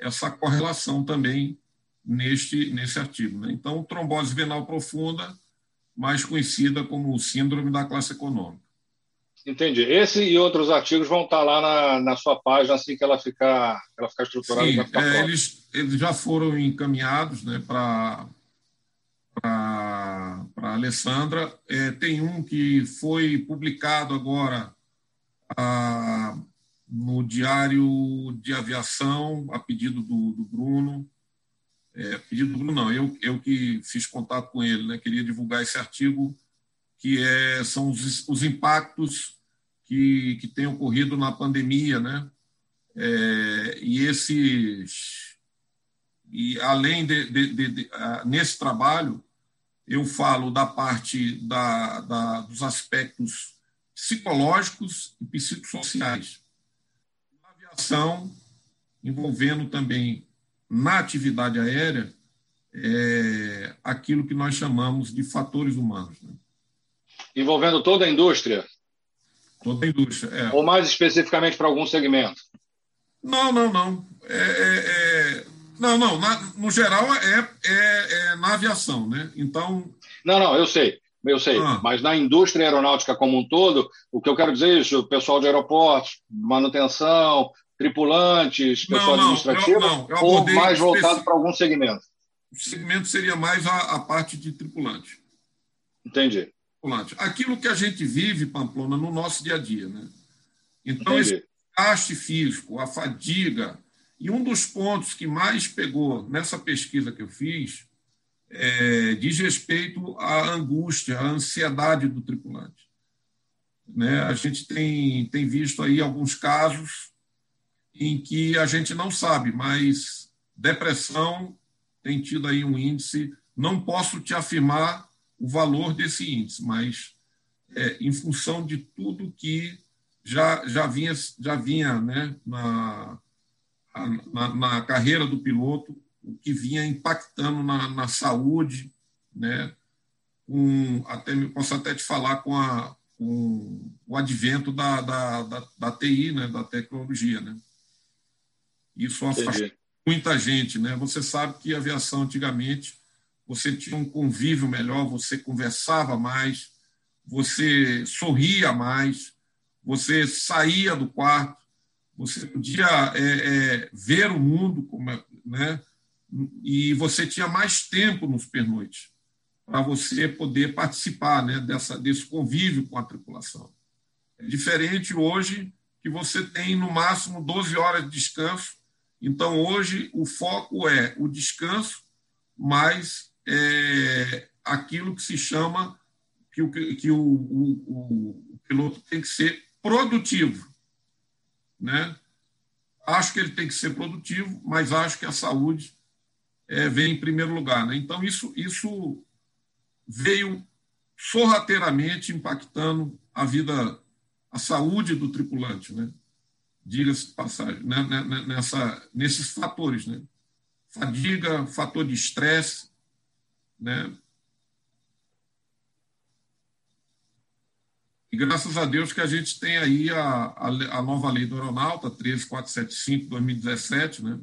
essa correlação também neste, nesse artigo. Né? Então, trombose venal profunda, mais conhecida como síndrome da classe econômica. Entendi. Esse e outros artigos vão estar lá na, na sua página assim que ela ficar, ela ficar estruturada. Sim, é, eles, eles já foram encaminhados né, para para a Alessandra. É, tem um que foi publicado agora no Diário de Aviação, a pedido do, do Bruno. É, pedido do Bruno, não, eu, eu que fiz contato com ele, né, queria divulgar esse artigo, que é, são os, os impactos que, que têm ocorrido na pandemia, né? É, e esses. E além de, de, de, de, nesse trabalho, eu falo da parte da, da, dos aspectos psicológicos e psicossociais. Na aviação, envolvendo também na atividade aérea, é, aquilo que nós chamamos de fatores humanos. Né? Envolvendo toda a indústria? Toda a indústria, é. Ou mais especificamente para algum segmento? Não, não, não. É, é, é não, não. Na, no geral, é, é, é, na aviação, né? Então. Não, não, eu sei eu sei, ah. mas na indústria aeronáutica como um todo, o que eu quero dizer é isso, pessoal de aeroportos, manutenção, tripulantes, pessoal não, administrativo, não, não. ou mais voltado para algum segmento? O segmento seria mais a, a parte de tripulante. Entendi. Tripulante. Aquilo que a gente vive, Pamplona, no nosso dia a dia. Né? Então, Entendi. esse gasto físico, a fadiga, e um dos pontos que mais pegou nessa pesquisa que eu fiz é, diz respeito à angústia, à ansiedade do tripulante. Né? A gente tem, tem visto aí alguns casos em que a gente não sabe, mas depressão tem tido aí um índice. Não posso te afirmar o valor desse índice, mas é, em função de tudo que já, já vinha, já vinha né, na, na, na carreira do piloto, o que vinha impactando na, na saúde, né, com, até, posso até te falar com, a, com o advento da, da, da, da TI, né, da tecnologia. Né. Isso afastou muita gente. Né? Você sabe que a aviação antigamente você tinha um convívio melhor, você conversava mais, você sorria mais, você saía do quarto, você podia é, é, ver o mundo, como, é, né? E você tinha mais tempo nos pernoites para você poder participar né, dessa, desse convívio com a tripulação. É diferente hoje que você tem no máximo 12 horas de descanso. Então, hoje, o foco é o descanso, mais é, aquilo que se chama que o, que o, o, o piloto tem que ser produtivo. Né? Acho que ele tem que ser produtivo, mas acho que a saúde é, vem em primeiro lugar. Né? Então, isso, isso veio sorrateiramente impactando a vida, a saúde do tripulante, né? diga-se de passagem, né? né, né? Nessa, nesses fatores. Né? Fadiga, fator de estresse, né? E graças a Deus que a gente tem aí a, a, a nova lei do aeronauta, 13475, 2017, né?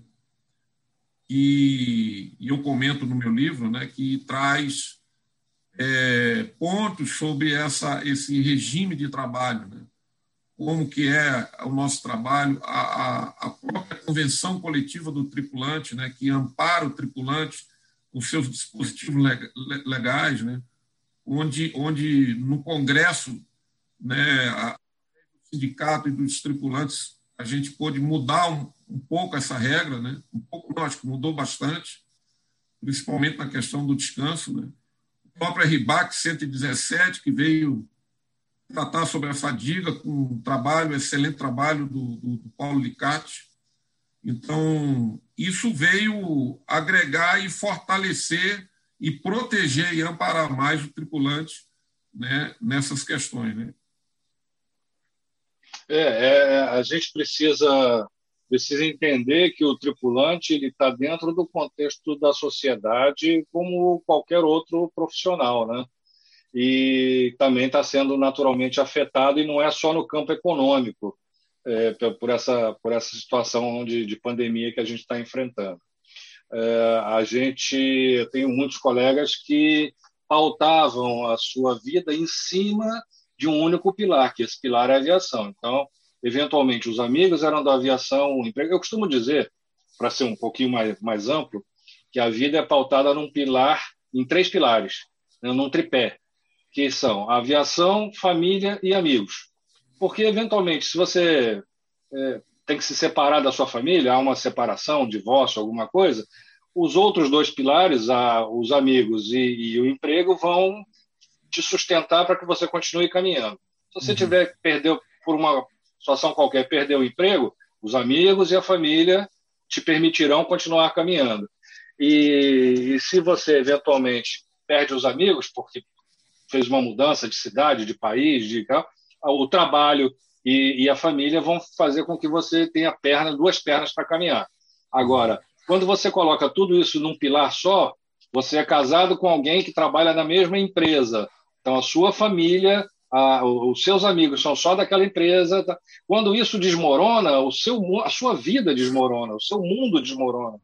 E, e, eu comento no meu livro, né, que traz é, pontos sobre essa, esse regime de trabalho, né? como que é o nosso trabalho, a, a, a, própria convenção coletiva do tripulante, né, que ampara o tripulante com seus dispositivos legais, né, onde, onde no Congresso né, a, do sindicato e dos tripulantes, a gente pôde mudar um, um pouco essa regra, né? um pouco, não, acho que mudou bastante, principalmente na questão do descanso. Né? O próprio RBAC 117, que veio tratar sobre a fadiga, com um trabalho, excelente trabalho do, do, do Paulo Licati. Então, isso veio agregar e fortalecer e proteger e amparar mais o tripulante né, nessas questões. Né? É, é, a gente precisa precisa entender que o tripulante ele está dentro do contexto da sociedade como qualquer outro profissional, né? E também está sendo naturalmente afetado e não é só no campo econômico é, por essa por essa situação de, de pandemia que a gente está enfrentando. É, a gente tenho muitos colegas que pautavam a sua vida em cima de um único pilar, que esse pilar é a aviação. Então, eventualmente, os amigos eram da aviação, Eu costumo dizer, para ser um pouquinho mais, mais amplo, que a vida é pautada num pilar, em três pilares, né, num tripé, que são aviação, família e amigos. Porque, eventualmente, se você é, tem que se separar da sua família, há uma separação, divórcio, alguma coisa, os outros dois pilares, a, os amigos e, e o emprego, vão te sustentar para que você continue caminhando. Se você uhum. tiver perdeu por uma situação qualquer, perder o emprego, os amigos e a família te permitirão continuar caminhando. E, e se você eventualmente perde os amigos porque fez uma mudança de cidade, de país, de o trabalho e, e, a família vão fazer com que você tenha perna, duas pernas para caminhar. Agora, quando você coloca tudo isso num pilar só, você é casado com alguém que trabalha na mesma empresa, então, a sua família, a, os seus amigos são só daquela empresa. Tá? Quando isso desmorona, o seu, a sua vida desmorona, o seu mundo desmorona.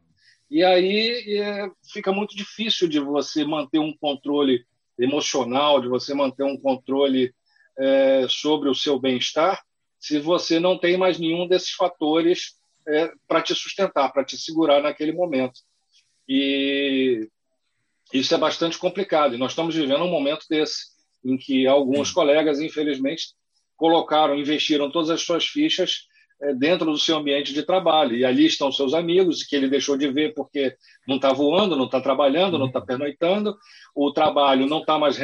E aí é, fica muito difícil de você manter um controle emocional, de você manter um controle é, sobre o seu bem-estar, se você não tem mais nenhum desses fatores é, para te sustentar, para te segurar naquele momento. E isso é bastante complicado. E nós estamos vivendo um momento desse, em que alguns colegas, infelizmente, colocaram, investiram todas as suas fichas é, dentro do seu ambiente de trabalho. E ali estão seus amigos, que ele deixou de ver porque não está voando, não está trabalhando, não está pernoitando, o trabalho não está mais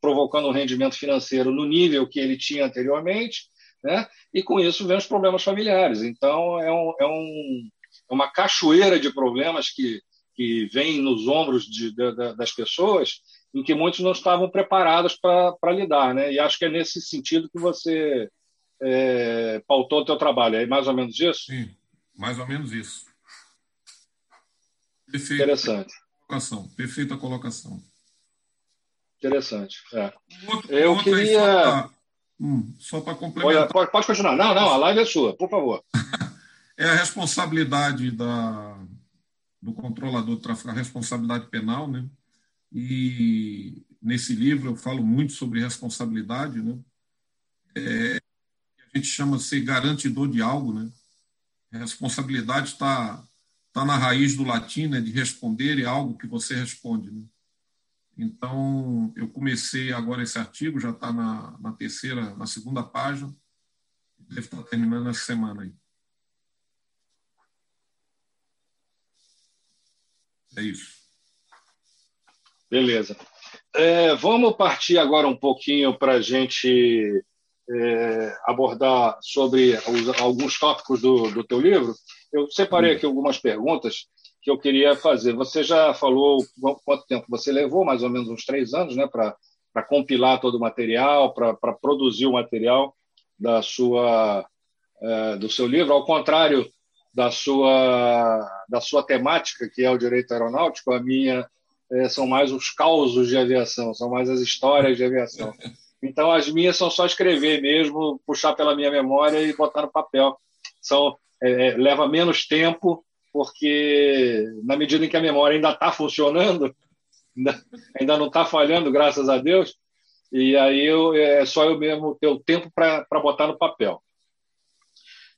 provocando um rendimento financeiro no nível que ele tinha anteriormente, né? e com isso vem os problemas familiares. Então, é, um, é, um, é uma cachoeira de problemas que, que vem nos ombros de, de, das pessoas em que muitos não estavam preparados para lidar. Né? E acho que é nesse sentido que você é, pautou o teu trabalho. É mais ou menos isso? Sim, mais ou menos isso. Perfeita Interessante. Colocação, perfeita colocação. Interessante. É. Outro, Eu queria. Hum, só para complementar. Pode, pode, continuar. Não, não, a live é sua, por favor. é a responsabilidade da, do controlador de tráfego, a responsabilidade penal, né? E nesse livro eu falo muito sobre responsabilidade, né? É, a gente chama de ser garantidor de algo, né? Responsabilidade está tá na raiz do latim, né? De responder é algo que você responde, né? Então, eu comecei agora esse artigo, já está na, na terceira, na segunda página, deve estar tá terminando essa semana aí. É isso. Beleza. É, vamos partir agora um pouquinho para a gente é, abordar sobre os, alguns tópicos do, do teu livro. Eu separei aqui algumas perguntas que eu queria fazer. Você já falou quanto tempo você levou, mais ou menos uns três anos, né, para compilar todo o material, para produzir o material da sua, é, do seu livro, ao contrário da sua, da sua temática, que é o direito aeronáutico, a minha é, são mais os causos de aviação, são mais as histórias de aviação. Então, as minhas são só escrever mesmo, puxar pela minha memória e botar no papel. São, é, é leva menos tempo, porque na medida em que a memória ainda está funcionando, ainda, ainda não está falhando, graças a Deus, e aí eu, é só eu mesmo ter o tempo para botar no papel.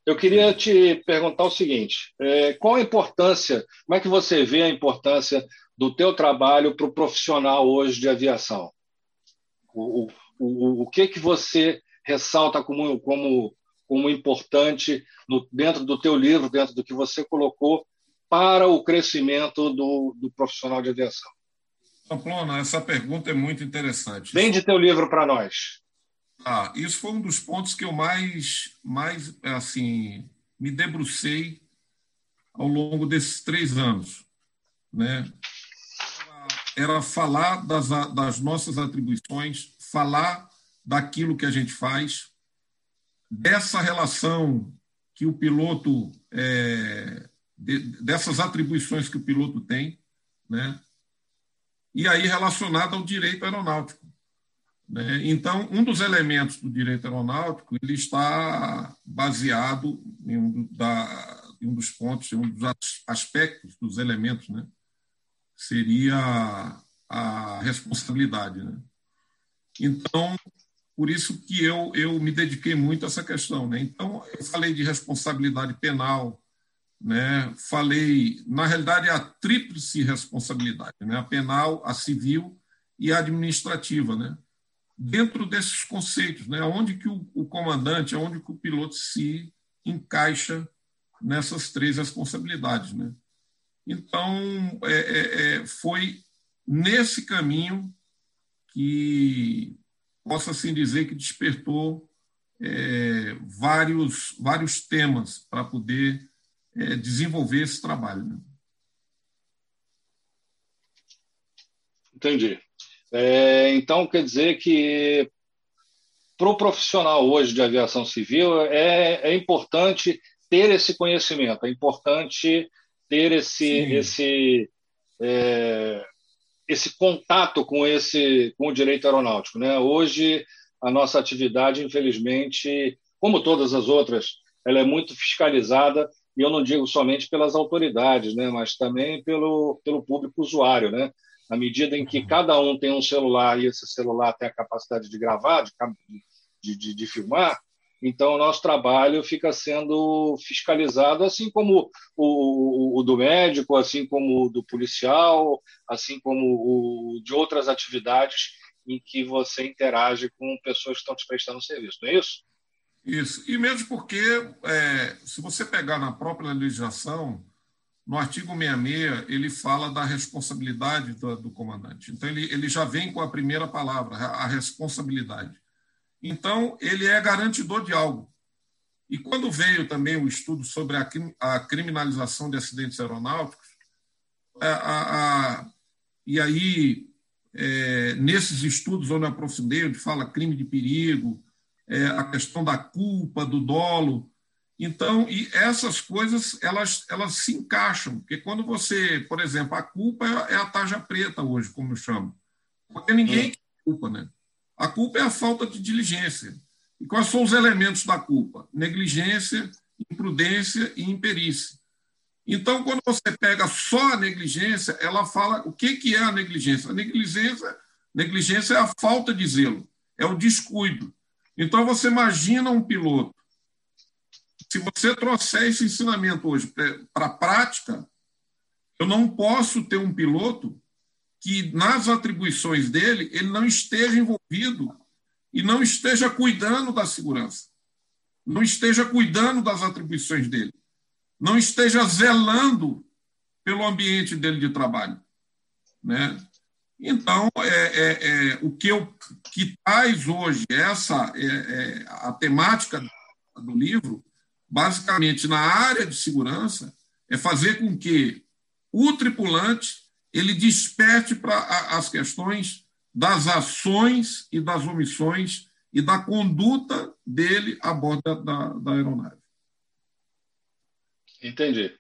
Eu queria te perguntar o seguinte: é, qual a importância, como é que você vê a importância do teu trabalho para o profissional hoje de aviação? O, o, o que que você ressalta como, como, como importante no, dentro do teu livro, dentro do que você colocou para o crescimento do, do profissional de aviação? Pamplona, essa pergunta é muito interessante. Vende teu livro para nós. Ah, isso foi um dos pontos que eu mais, mais assim, me debrucei ao longo desses três anos. Né? Era falar das, das nossas atribuições, falar daquilo que a gente faz, dessa relação que o piloto, é, de, dessas atribuições que o piloto tem, né? e aí relacionado ao direito aeronáutico. Né? Então, um dos elementos do direito aeronáutico ele está baseado em um, da, em um dos pontos, em um dos aspectos dos elementos, né? seria a responsabilidade. Né? Então, por isso que eu, eu me dediquei muito a essa questão. Né? Então, eu falei de responsabilidade penal, né? falei, na realidade, a tríplice responsabilidade, né? a penal, a civil e a administrativa. Né? Dentro desses conceitos, né? onde que o, o comandante, onde que o piloto se encaixa nessas três responsabilidades. Né? Então, é, é, é foi nesse caminho que possa assim dizer que despertou é, vários vários temas para poder é, desenvolver esse trabalho. Né? Entendi. É, então quer dizer que para o profissional hoje de aviação civil é, é importante ter esse conhecimento, é importante ter esse esse é, esse contato com esse com o direito aeronáutico, né? Hoje a nossa atividade, infelizmente, como todas as outras, ela é muito fiscalizada e eu não digo somente pelas autoridades, né? Mas também pelo pelo público usuário, né? Na medida em que cada um tem um celular e esse celular tem a capacidade de gravar, de, de, de filmar, então, o nosso trabalho fica sendo fiscalizado, assim como o, o, o, do médico, assim como o do policial, assim como o de outras atividades em que você interage com pessoas que estão te prestando serviço, não é isso? Isso. E mesmo porque, é, se você pegar na própria legislação, no artigo 66, ele fala da responsabilidade do, do, comandante. Então, ele, ele já vem com a primeira palavra, a responsabilidade. Então, ele é garantidor de algo. E quando veio também o estudo sobre a, a criminalização de acidentes aeronáuticos, a, a, a e aí, é, nesses estudos onde eu aprofundei, onde fala crime de perigo, é, a questão da culpa, do dolo. Então, e essas coisas, elas, elas se encaixam, porque quando você, por exemplo, a culpa é, é a tarja preta hoje, como eu chamo, porque ninguém tem culpa, né? A culpa é a falta de diligência. E quais são os elementos da culpa? Negligência, imprudência e imperícia. Então, quando você pega só a negligência, ela fala o que, que é a negligência. A negligência, negligência é a falta de zelo, é o descuido. Então, você imagina um piloto. Se você trouxer esse ensinamento hoje para a prática, eu não posso ter um piloto que, nas atribuições dele, ele não esteja envolvido e não esteja cuidando da segurança, não esteja cuidando das atribuições dele, não esteja zelando pelo ambiente dele de trabalho. Né? Então, é, é, é, o que, eu, que traz hoje essa é, é, a temática do livro, basicamente na área de segurança, é fazer com que o tripulante ele desperte para as questões das ações e das omissões e da conduta dele a bordo da, da aeronave. Entendi.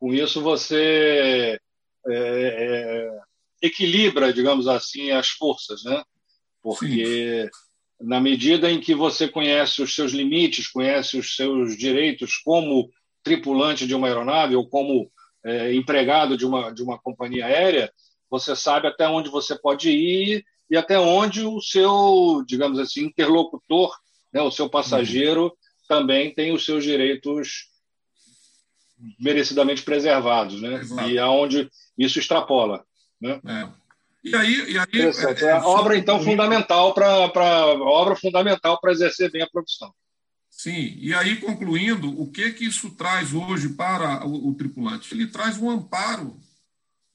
Com isso, você é, é equilibra, digamos assim, as forças, né? Porque Sim. Na medida em que você conhece os seus limites, conhece os seus direitos como tripulante de uma aeronave ou como é, empregado de uma, de uma companhia aérea, você sabe até onde você pode ir e até onde o seu, digamos assim, interlocutor, né, o seu passageiro, uhum. também tem os seus direitos merecidamente preservados, né? Exato. E aonde isso extrapola. Né? É. E aí, e aí é, é, a obra então fundamental para obra fundamental para exercer bem a profissão. Sim, e aí concluindo, o que que isso traz hoje para o, o tripulante? Ele traz um amparo,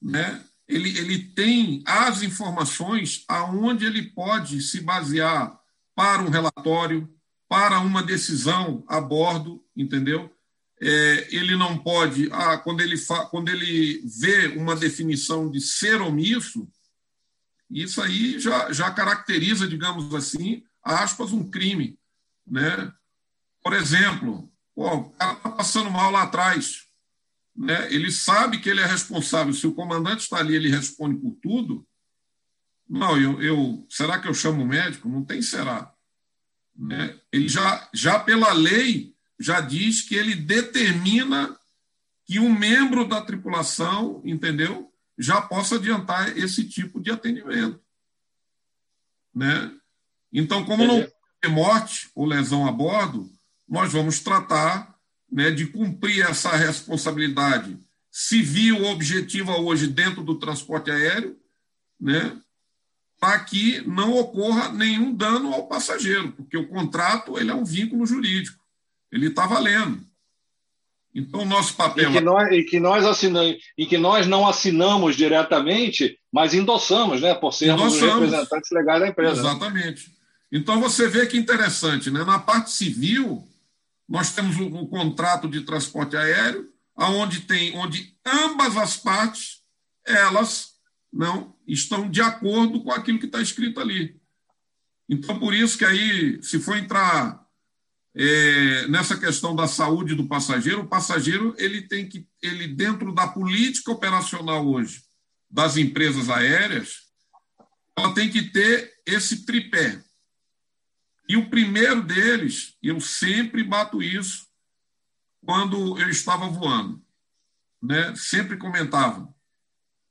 né? Ele, ele tem as informações aonde ele pode se basear para um relatório, para uma decisão a bordo, entendeu? é, ele não pode, ah, quando, ele fa, quando ele vê uma definição de ser omisso, isso aí já, já caracteriza, digamos assim, aspas, um crime. Né? Por exemplo, pô, o cara está passando mal lá atrás. Né? Ele sabe que ele é responsável. Se o comandante está ali, ele responde por tudo. Não, eu, eu será que eu chamo o médico? Não tem será. Né? Ele já, já pela lei, já diz que ele determina que um membro da tripulação, entendeu? Já possa adiantar esse tipo de atendimento. Né? Então, como não tem morte ou lesão a bordo, nós vamos tratar né, de cumprir essa responsabilidade civil objetiva hoje dentro do transporte aéreo, né, para que não ocorra nenhum dano ao passageiro, porque o contrato ele é um vínculo jurídico ele está valendo. Então, o nosso papel. E que nós, e que nós, assinamos, e que nós não assinamos diretamente, mas endossamos, né, por sermos os representantes legais da empresa. Né? Exatamente. Então, você vê que interessante, né? na parte civil, nós temos o, o contrato de transporte aéreo, aonde tem, onde ambas as partes, elas não estão de acordo com aquilo que está escrito ali. Então, por isso que aí, se for entrar é, nessa questão da saúde do passageiro, o passageiro ele tem que, ele dentro da política operacional hoje das empresas aéreas, ela tem que ter esse tripé. E o primeiro deles, eu sempre bato isso quando eu estava voando, né? Sempre comentava.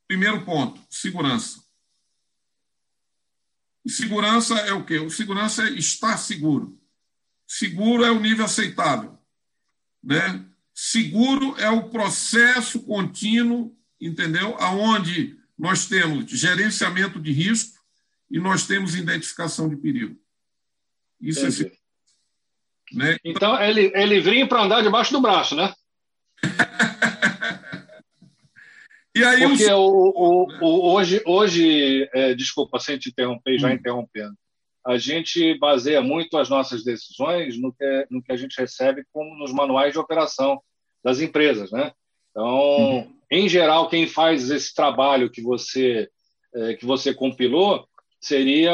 Primeiro ponto, segurança. Segurança é o quê? O segurança é estar seguro. Seguro é o nível aceitável. Né? Seguro é o processo contínuo, entendeu? Aonde nós temos gerenciamento de risco e nós temos identificação de perigo. Isso é Entendi. é Né? Então, ele é livrinho para andar debaixo do braço, né? e aí Porque o, o, o, hoje, hoje é, desculpa sem te interromper, já hum. interrompendo, a gente baseia muito as nossas decisões no que, no que a gente recebe como nos manuais de operação das empresas, né? Então, uhum. em geral, quem faz esse trabalho que você é, que você compilou seria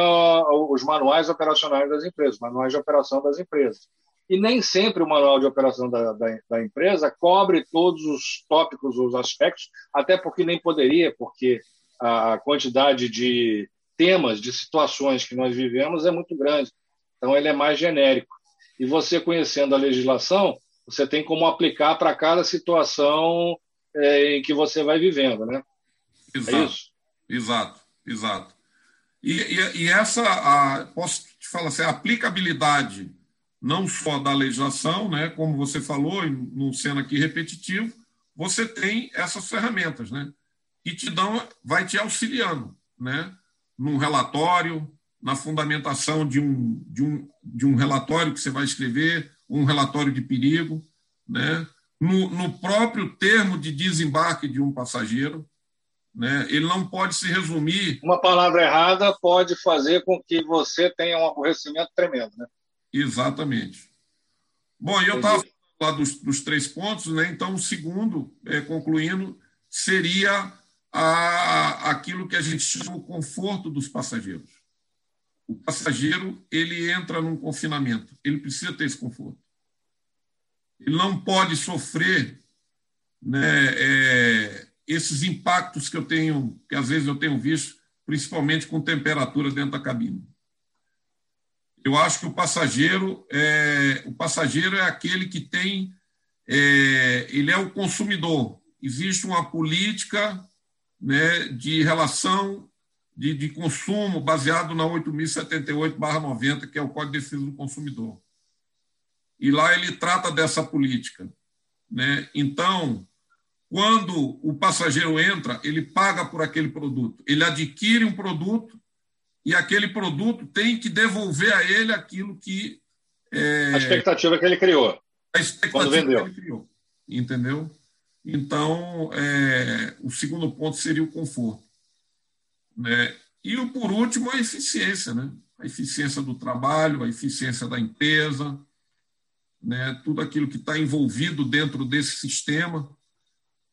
os manuais operacionais das empresas, manuais de operação das empresas. E nem sempre o manual de operação da, da, da empresa cobre todos os tópicos, os aspectos, até porque nem poderia, porque a quantidade de temas, de situações que nós vivemos é muito grande. Então, ele é mais genérico. E você, conhecendo a legislação, você tem como aplicar para cada situação é, em que você vai vivendo, né? Exato, é isso? exato, exato. E, e, e essa, a, posso te falar assim, a aplicabilidade não só da legislação, né, como você falou, não sendo aqui repetitivo, você tem essas ferramentas, né, que te dão, vai te auxiliando, né, num relatório, na fundamentação de um, de um, de um relatório que você vai escrever, um relatório de perigo, né, no, no próprio termo de desembarque de um passageiro, né? Ele não pode se resumir. Uma palavra errada pode fazer com que você tenha um aborrecimento tremendo. Né? Exatamente. Bom, eu estava falando lá dos, dos, três pontos, né? então o segundo, é, concluindo, seria a, aquilo que a gente chama o conforto dos passageiros. O passageiro ele entra num confinamento, ele precisa ter esse conforto. Ele não pode sofrer né, é, esses impactos que eu tenho, que às vezes eu tenho visto, principalmente com temperatura dentro da cabine. Eu acho que o passageiro é, o passageiro é aquele que tem, é, ele é o consumidor. Existe uma política né, de relação de, de consumo baseado na 8.078/90, que é o Código de Defesa do Consumidor. E lá ele trata dessa política. Né? Então, quando o passageiro entra, ele paga por aquele produto. Ele adquire um produto e aquele produto tem que devolver a ele aquilo que. É, a expectativa que ele criou. A expectativa que ele criou. Entendeu? Então, é, o segundo ponto seria o conforto. Né? E, o, por último, a eficiência. Né? A eficiência do trabalho, a eficiência da empresa, né? tudo aquilo que está envolvido dentro desse sistema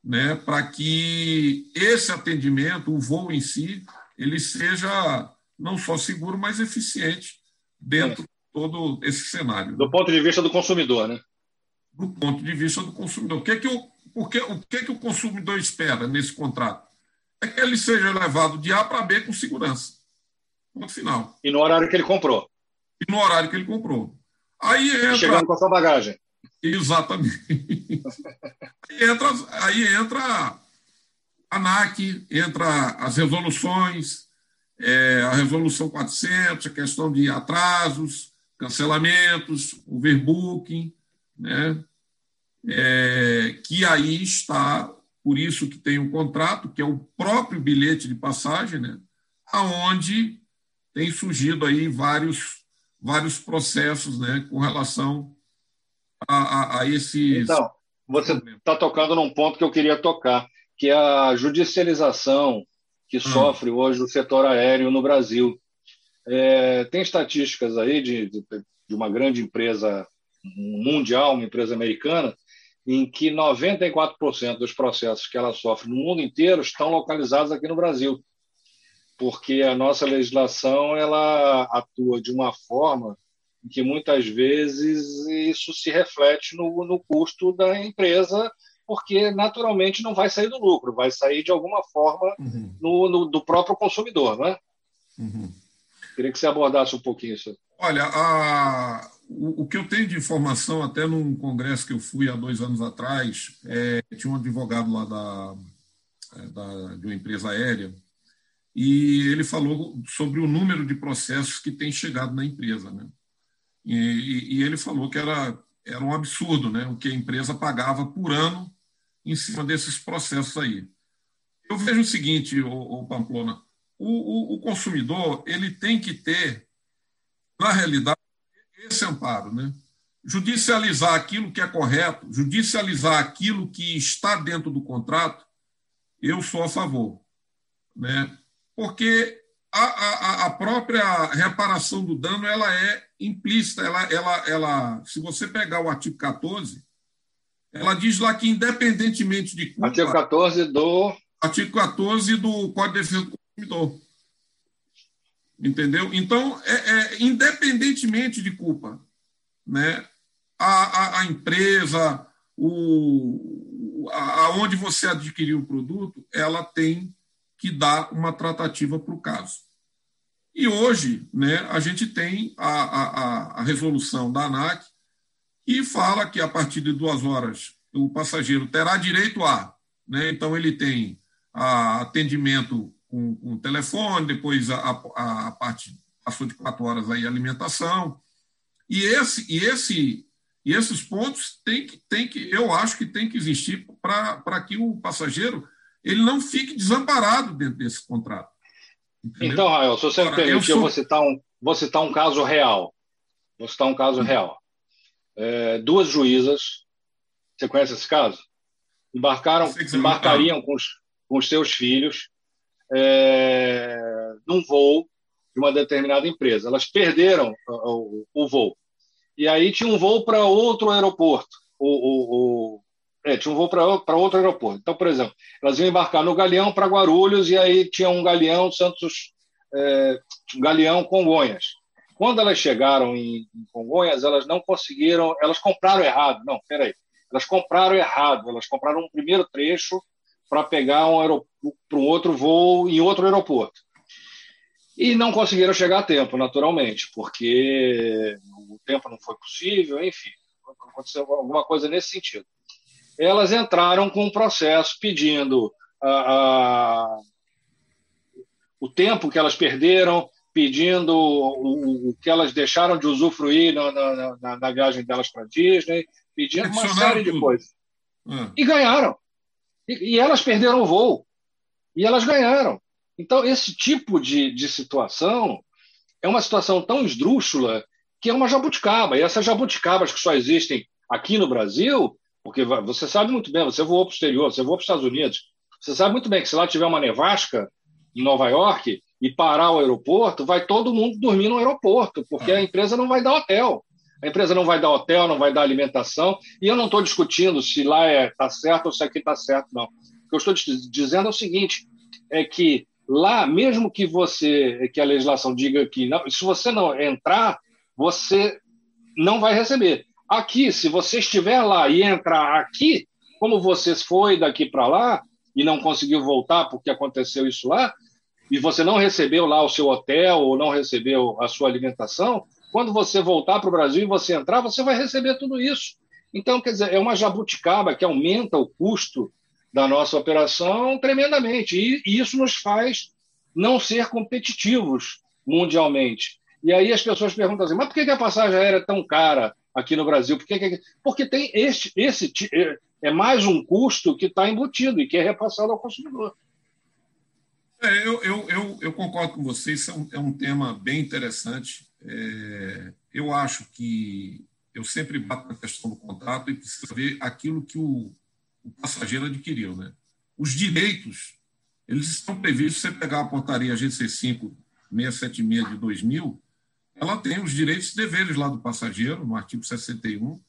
né, para que esse atendimento, o voo em si, ele seja não só seguro, mas eficiente dentro de todo esse cenário. Do ponto de vista do consumidor, né? Do ponto de vista do consumidor. O que é que o, porque, o, que que o consumidor espera nesse contrato? É que ele seja levado de A para B com segurança. Ponto final. E no horário que ele comprou. E no horário que ele comprou. Aí entra... Chegando com a sua bagagem. Exatamente. aí, entra, aí entra a ANAC, entra as resoluções, é, a resolução 400, a questão de atrasos, cancelamentos, overbooking, né? É, que aí está, por isso que tem um contrato, que é o próprio bilhete de passagem, né? aonde tem surgido aí vários, vários processos né, com relação a, a, a esses. Então, você está tocando num ponto que eu queria tocar, que é a judicialização que hum. sofre hoje o setor aéreo no Brasil. É, tem estatísticas aí de, de, de uma grande empresa mundial, uma empresa americana, em que 94% dos processos que ela sofre no mundo inteiro estão localizados aqui no Brasil, porque a nossa legislação ela atua de uma forma que muitas vezes isso se reflete no, no custo da empresa, porque naturalmente não vai sair do lucro, vai sair de alguma forma uhum. no, no, do próprio consumidor, não é? Uhum. Queria que você abordasse um pouquinho isso. Olha, a, o, o, que eu tenho de informação, até num congresso que eu fui há dois anos atrás, é, tinha um advogado lá da, é, da, de uma empresa aérea, e ele falou sobre o número de processos que tem chegado na empresa. Né? E, e, ele falou que era, era um absurdo né, o que a empresa pagava por ano em cima desses processos aí. Eu vejo o seguinte, o Pamplona, o, o, o, consumidor ele tem que ter, na realidade, esse amparo. Né? judicializar aquilo que é correto, judicializar aquilo que está dentro do contrato, eu sou a favor. Né? Porque a, a, a própria reparação do dano ela é implícita. Ela, ela, ela, se você pegar o artigo 14, ela diz lá que, independentemente de culpa. Artigo 14 do. Artigo 14 do Código de Defesa do Entendeu? Então, é, é, independentemente de culpa, né, a, a, a empresa, o, aonde você adquiriu o produto, ela tem que dar uma tratativa para o caso. E hoje, né, a gente tem a, a, a resolução da ANAC que fala que a partir de duas horas o passageiro terá direito a, né, então ele tem a, atendimento com, com telefone, depois a, a, a, parte passou de quatro horas aí alimentação e esse e esse e esses pontos tem que tem que eu acho que tem que existir para que o passageiro ele não fique desamparado dentro desse contrato. Entendeu? Então, Rael, se você me permitir, eu, sou... eu, vou, citar um, vou citar um caso real. Vou citar um caso hum. real. É, duas juízas, você conhece esse caso? Embarcaram, embarcariam com os, com os seus filhos é, num voo de uma determinada empresa. Elas perderam o, o, o voo. E aí tinha um voo para outro aeroporto. O, é, tinha um voo para outro aeroporto. Então, por exemplo, elas iam embarcar no Galeão para Guarulhos e aí tinha um Galeão Santos, é, um Galeão Congonhas. Quando elas chegaram em, em, Congonhas, elas não conseguiram, elas compraram errado. Não, peraí. Elas compraram errado. Elas compraram um primeiro trecho para pegar um para um outro voo em outro aeroporto. E não conseguiram chegar a tempo, naturalmente, porque o tempo não foi possível, enfim, aconteceu alguma coisa nesse sentido elas entraram com um processo pedindo a, o tempo que elas perderam, pedindo o, o, que elas deixaram de usufruir na, na, na, na viagem delas para Disney, pedindo uma série de coisas. Hum. E ganharam. E, e, elas perderam o voo. E elas ganharam. Então, esse tipo de, de situação é uma situação tão esdrúxula que é uma jabuticaba. E essas jabuticabas que só existem aqui no Brasil, porque você sabe muito bem, você voou para o exterior, você voou para os Estados Unidos, você sabe muito bem que se lá tiver uma nevasca em Nova York e parar o aeroporto, vai todo mundo dormir no aeroporto, porque a empresa não vai dar hotel. A empresa não vai dar hotel, não vai dar alimentação. E eu não estou discutindo se lá está é, tá certo ou se aqui está certo, não. O que eu estou dizendo é o seguinte: é que lá, mesmo que você, que a legislação diga que não, se você não entrar, você não vai receber. Aqui, se você estiver lá e entrar aqui, como você foi daqui para lá e não conseguiu voltar porque aconteceu isso lá, e você não recebeu lá o seu hotel ou não recebeu a sua alimentação, quando você voltar para o Brasil e você entrar, você vai receber tudo isso. Então, quer dizer, é uma jabuticaba que aumenta o custo da nossa operação tremendamente. E, e isso nos faz não ser competitivos mundialmente. E aí as pessoas perguntam assim: mas por que a passagem aérea é tão cara? aqui no Brasil. Por que, porque tem este, esse é, é mais um custo que está embutido e que é repassado ao consumidor. É, eu, eu, eu, eu, concordo com vocês, é um, é um tema bem interessante. É, eu acho que eu sempre bato na questão do contrato e preciso ver aquilo que o, o passageiro adquiriu. Né? Os direitos, eles estão previstos, se você pegar a portaria GC5 676 de 2000, ela tem os direitos e deveres lá do passageiro, no artigo 61,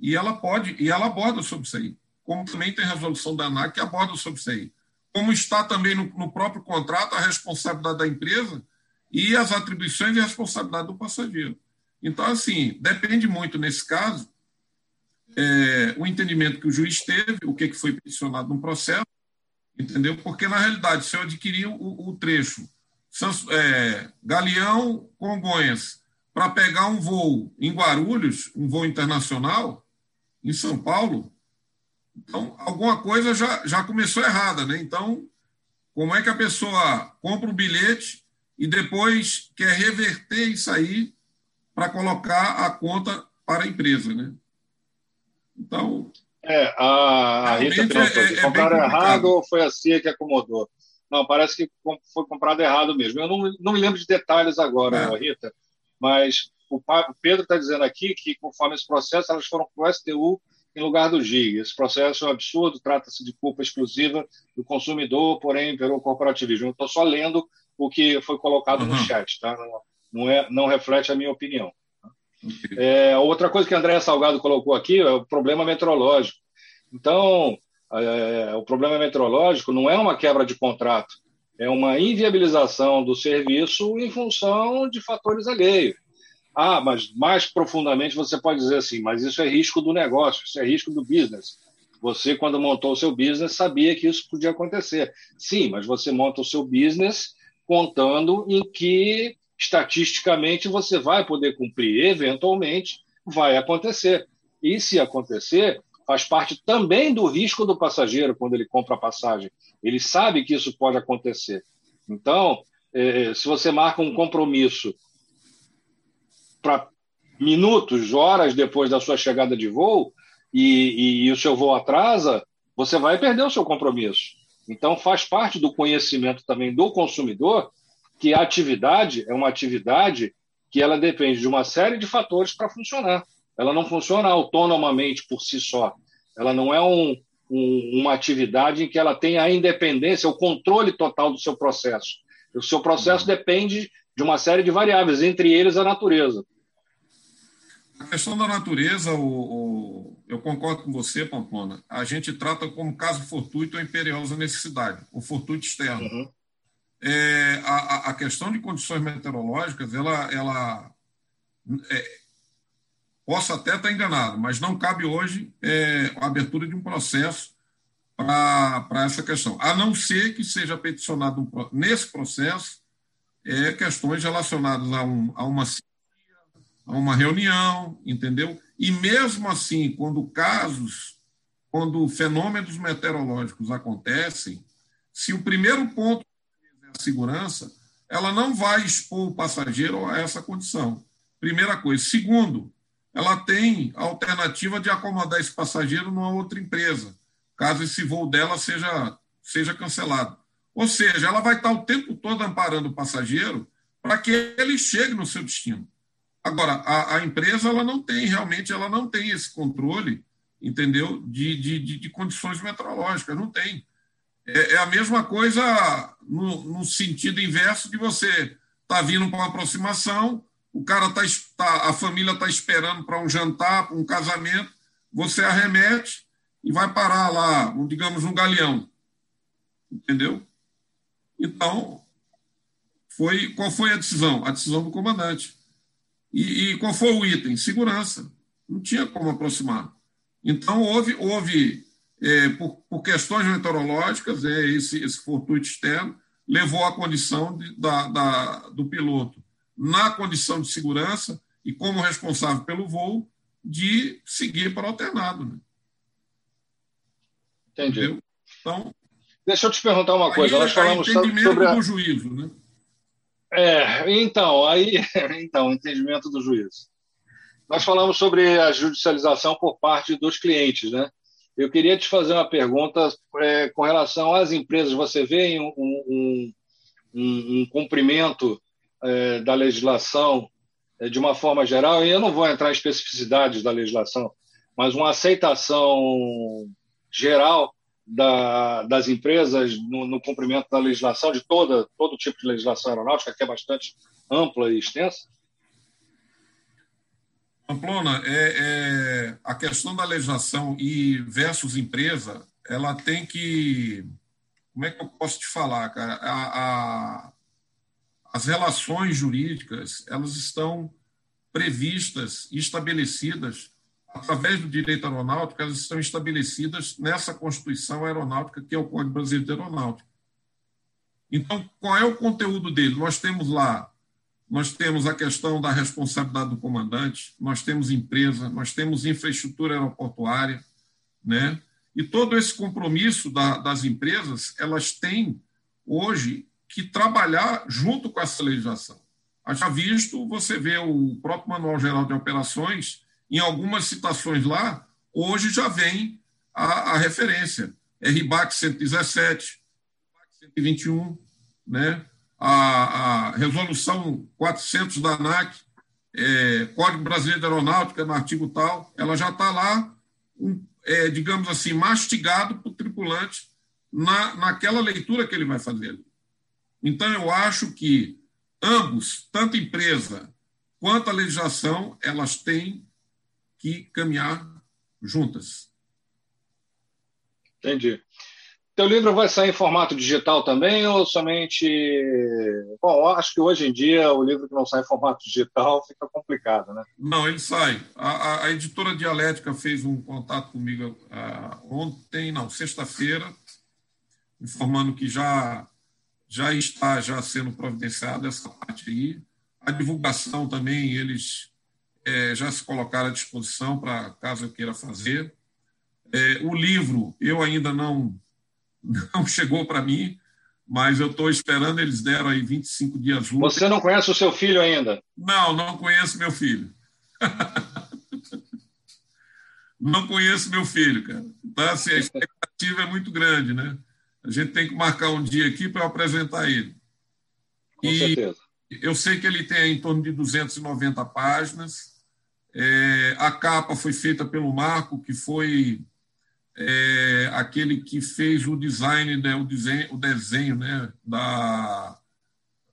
e ela pode, e ela aborda sobre isso aí. Como também tem resolução da ANAC que aborda sobre isso aí. Como está também no, no próprio contrato a responsabilidade da empresa e as atribuições e responsabilidade do passageiro. Então, assim, depende muito, nesse caso, é, o entendimento que o juiz teve, o que, que foi peticionado no processo, entendeu? Porque, na realidade, se eu adquirir o, o trecho é, Galeão Congonhas para pegar um voo em Guarulhos, um voo internacional, em São Paulo, então alguma coisa já, já começou errada, né? Então, como é que a pessoa compra o bilhete e depois quer reverter isso aí para colocar a conta para a empresa, né? Então. É, a, a Rita perguntou é, é, compraram errado ou foi a CIA que acomodou? Não, parece que foi comprado errado mesmo. Eu não, não me lembro de detalhes agora, é. Rita, mas o Pedro está dizendo aqui que, conforme esse processo, elas foram para o STU em lugar do GIG. Esse processo é um absurdo, trata-se de culpa exclusiva do consumidor, porém pelo corporativismo. Estou só lendo o que foi colocado uhum. no chat, tá? Não, não, é, não reflete a minha opinião. É, outra coisa que a Andréa Salgado colocou aqui é o problema meteorológico. Então, é, o problema meteorológico não é uma quebra de contrato, é uma inviabilização do serviço em função de fatores alheios. Ah, mas mais profundamente você pode dizer assim, mas isso é risco do negócio, isso é risco do business. Você, quando montou o seu business, sabia que isso podia acontecer. Sim, mas você monta o seu business contando em que, estatisticamente, você vai poder cumprir. Eventualmente, vai acontecer. E se acontecer, faz parte também do risco do passageiro quando ele compra a passagem. Ele sabe que isso pode acontecer. Então, é, se você marca um compromisso para minutos, horas depois da sua chegada de voo e, e, e o seu voo atrasa, você vai perder o seu compromisso. Então, faz parte do conhecimento também do consumidor que a atividade é uma atividade que ela depende de uma série de fatores para funcionar. Ela não funciona autonomamente por si só. Ela não é um, um, uma atividade em que ela tem a independência, o controle total do seu processo. O seu processo uhum. depende de uma série de variáveis, entre eles a natureza. A questão da natureza, o, o, eu concordo com você, Pamplona. A gente trata como caso fortuito ou imperiosa necessidade, o fortuito externo. Uhum. É, a, a, questão de condições meteorológicas, ela, ela é, Posso até estar enganado, mas não cabe hoje é, a abertura de um processo para essa questão, a não ser que seja peticionado um, nesse processo é, questões relacionadas a, um, a uma a uma reunião, entendeu? E mesmo assim, quando casos, quando fenômenos meteorológicos acontecem, se o primeiro ponto é a segurança, ela não vai expor o passageiro a essa condição. Primeira coisa. Segundo, ela tem a alternativa de acomodar esse passageiro numa outra empresa, caso esse voo dela seja, seja cancelado. Ou seja, ela vai estar o tempo todo amparando o passageiro para que ele chegue no seu destino. Agora, a, a, empresa ela não tem, realmente, ela não tem esse controle, entendeu? De, de, de, de condições meteorológicas, não tem. É, é a mesma coisa no, no, sentido inverso de você tá vindo para uma aproximação, o cara tá, tá a família está esperando para um jantar, para um casamento, você arremete e vai parar lá, digamos, um galeão. Entendeu? Então, foi, qual foi a decisão? A decisão do comandante. E, e qual foi o item? Segurança. Não tinha como aproximar. Então, houve, houve é, por, por, questões meteorológicas, é, esse, esse fortuito externo levou à condição de, da, da, do piloto na condição de segurança e como responsável pelo voo, de seguir para o alternado. Né? Entendi. Entendeu? Então, Deixa eu te perguntar uma coisa. Nós falamos sobre a... do juízo, né? É, então, aí, então, entendimento do juízo. Nós falamos sobre a judicialização por parte dos clientes, né? Eu queria te fazer uma pergunta é, com relação às empresas. Você vê um, um, um, um cumprimento é, da legislação é, de uma forma geral, e eu não vou entrar em especificidades da legislação, mas uma aceitação geral da, das empresas no, no, cumprimento da legislação, de toda, todo tipo de legislação aeronáutica, que é bastante ampla e extensa? Pamplona, é, é, a questão da legislação e versus empresa, ela tem que. Como é que eu posso te falar, cara? A, a, as relações jurídicas elas estão previstas estabelecidas através do direito aeronáutico, elas estão estabelecidas nessa Constituição Aeronáutica, que é o Código Brasileiro de Aeronáutica. Então, qual é o conteúdo dele? Nós temos lá, nós temos a questão da responsabilidade do comandante, nós temos empresa, nós temos infraestrutura aeroportuária, né? E todo esse compromisso da, das empresas, elas têm hoje que trabalhar junto com essa legislação. Já visto, você vê o próprio Manual Geral de Operações, em algumas citações lá, hoje já vem a, a referência. RBAC 117, 121, né? a, a resolução 400 da ANAC, é, Código Brasileiro de Aeronáutica, no artigo tal, ela já está lá, um, é, digamos assim, mastigado para o tripulante na, naquela leitura que ele vai fazer. Então, eu acho que ambos, tanto empresa quanto a legislação, elas têm que caminhar juntas. Entendi. Teu livro vai sair em formato digital também ou somente. Bom, acho que hoje em dia o livro que não sai em formato digital fica complicado, né? Não, ele sai. A, a, editora Dialética fez um contato comigo uh, ontem, não, sexta-feira, informando que já, já está já sendo providenciada essa parte aí. A divulgação também, eles é, já se colocaram à disposição para caso eu queira fazer. É, o livro, eu ainda não não chegou para mim, mas eu estou esperando, eles deram aí 25 dias úteis. Você não conhece o seu filho ainda? Não, não conheço meu filho. não conheço meu filho, cara. Então, assim, a expectativa é muito grande, né? A gente tem que marcar um dia aqui para apresentar ele. Com e certeza. Eu sei que ele tem em torno de 290 páginas. É, a capa foi feita pelo Marco, que foi é, aquele que fez o design, né, o desenho, o desenho né, da,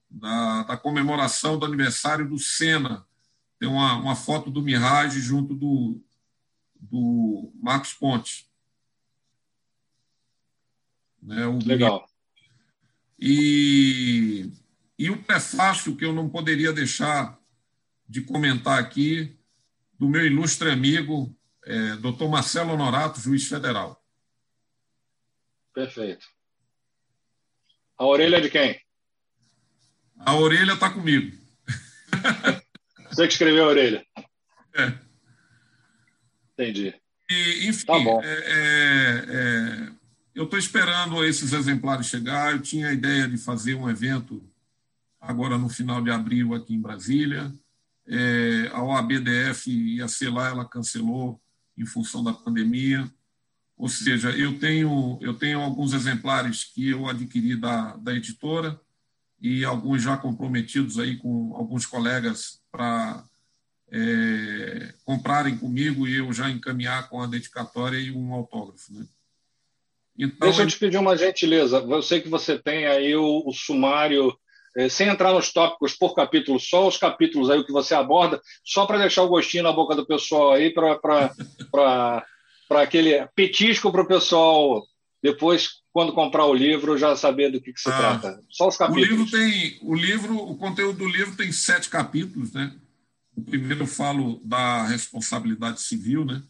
da, da, comemoração do aniversário do Senna. Tem uma, uma foto do Mirage junto do, do Marcos Ponte. Né, o Legal. E, e o prefácio que eu não poderia deixar de comentar aqui, do meu ilustre amigo é, doutor Marcelo Honorato, juiz federal. Perfeito. A orelha é de quem? A orelha está comigo. Você que escreveu a orelha. É. Entendi. E, enfim, tá bom. É, é, é eu estou esperando esses exemplares chegar. Eu tinha a ideia de fazer um evento agora no final de abril aqui em Brasília. É, a OABDF ia ser lá, ela cancelou em função da pandemia. Ou seja, eu tenho, eu tenho alguns exemplares que eu adquiri da, da editora e alguns já comprometidos aí com alguns colegas para é, comprarem comigo e eu já encaminhar com a dedicatória e um autógrafo. Né? Então, Deixa eu te pedir uma gentileza. Eu sei que você tem aí o, o sumário é, sem entrar nos tópicos por capítulo, só os capítulos aí o que você aborda, só para deixar o gostinho na boca do pessoal aí, para aquele petisco para o pessoal depois, quando comprar o livro, já saber do que, que se ah, trata. Só os capítulos. O livro tem, o livro, o conteúdo do livro tem sete capítulos, né? O primeiro eu falo da responsabilidade civil, né?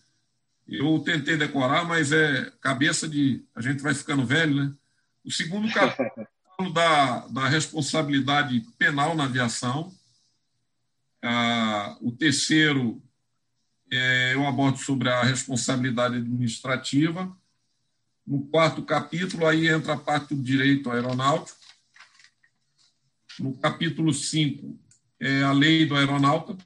Eu tentei decorar, mas é cabeça de. A gente vai ficando velho, né? O segundo capítulo da, da responsabilidade penal na aviação. Ah, o terceiro, é, eu abordo sobre a responsabilidade administrativa. No quarto capítulo, aí entra a parte do direito aeronáutico. No capítulo 5, é a lei do aeronauta.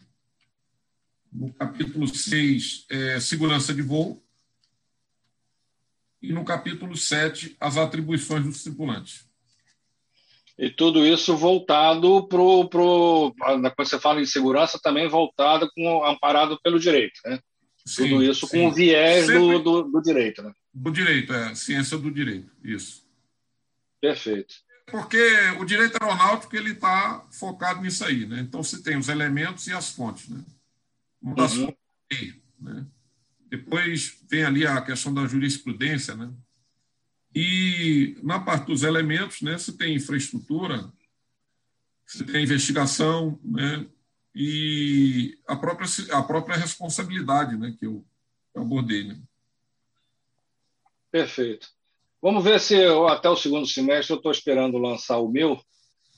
No capítulo 6, é segurança de voo. E no capítulo 7, as atribuições dos tripulantes. E tudo isso voltado para o. Quando você fala em segurança, também voltado, com, amparado pelo direito. Né? Sim, tudo isso sim. com o viés do, do, do, direito. Né? Do direito, é. Ciência do direito, isso. Perfeito. Porque o direito aeronáutico ele está focado nisso aí. Né? Então, você tem os elementos e as fontes. Né? Uma das uhum. fontes, né? Depois vem ali a questão da jurisprudência, né? E na parte dos elementos, né, você tem infraestrutura, você tem investigação, né, e a própria, a própria responsabilidade né, que eu, abordei. Né. Perfeito. Vamos ver se eu, até o segundo semestre eu estou esperando lançar o meu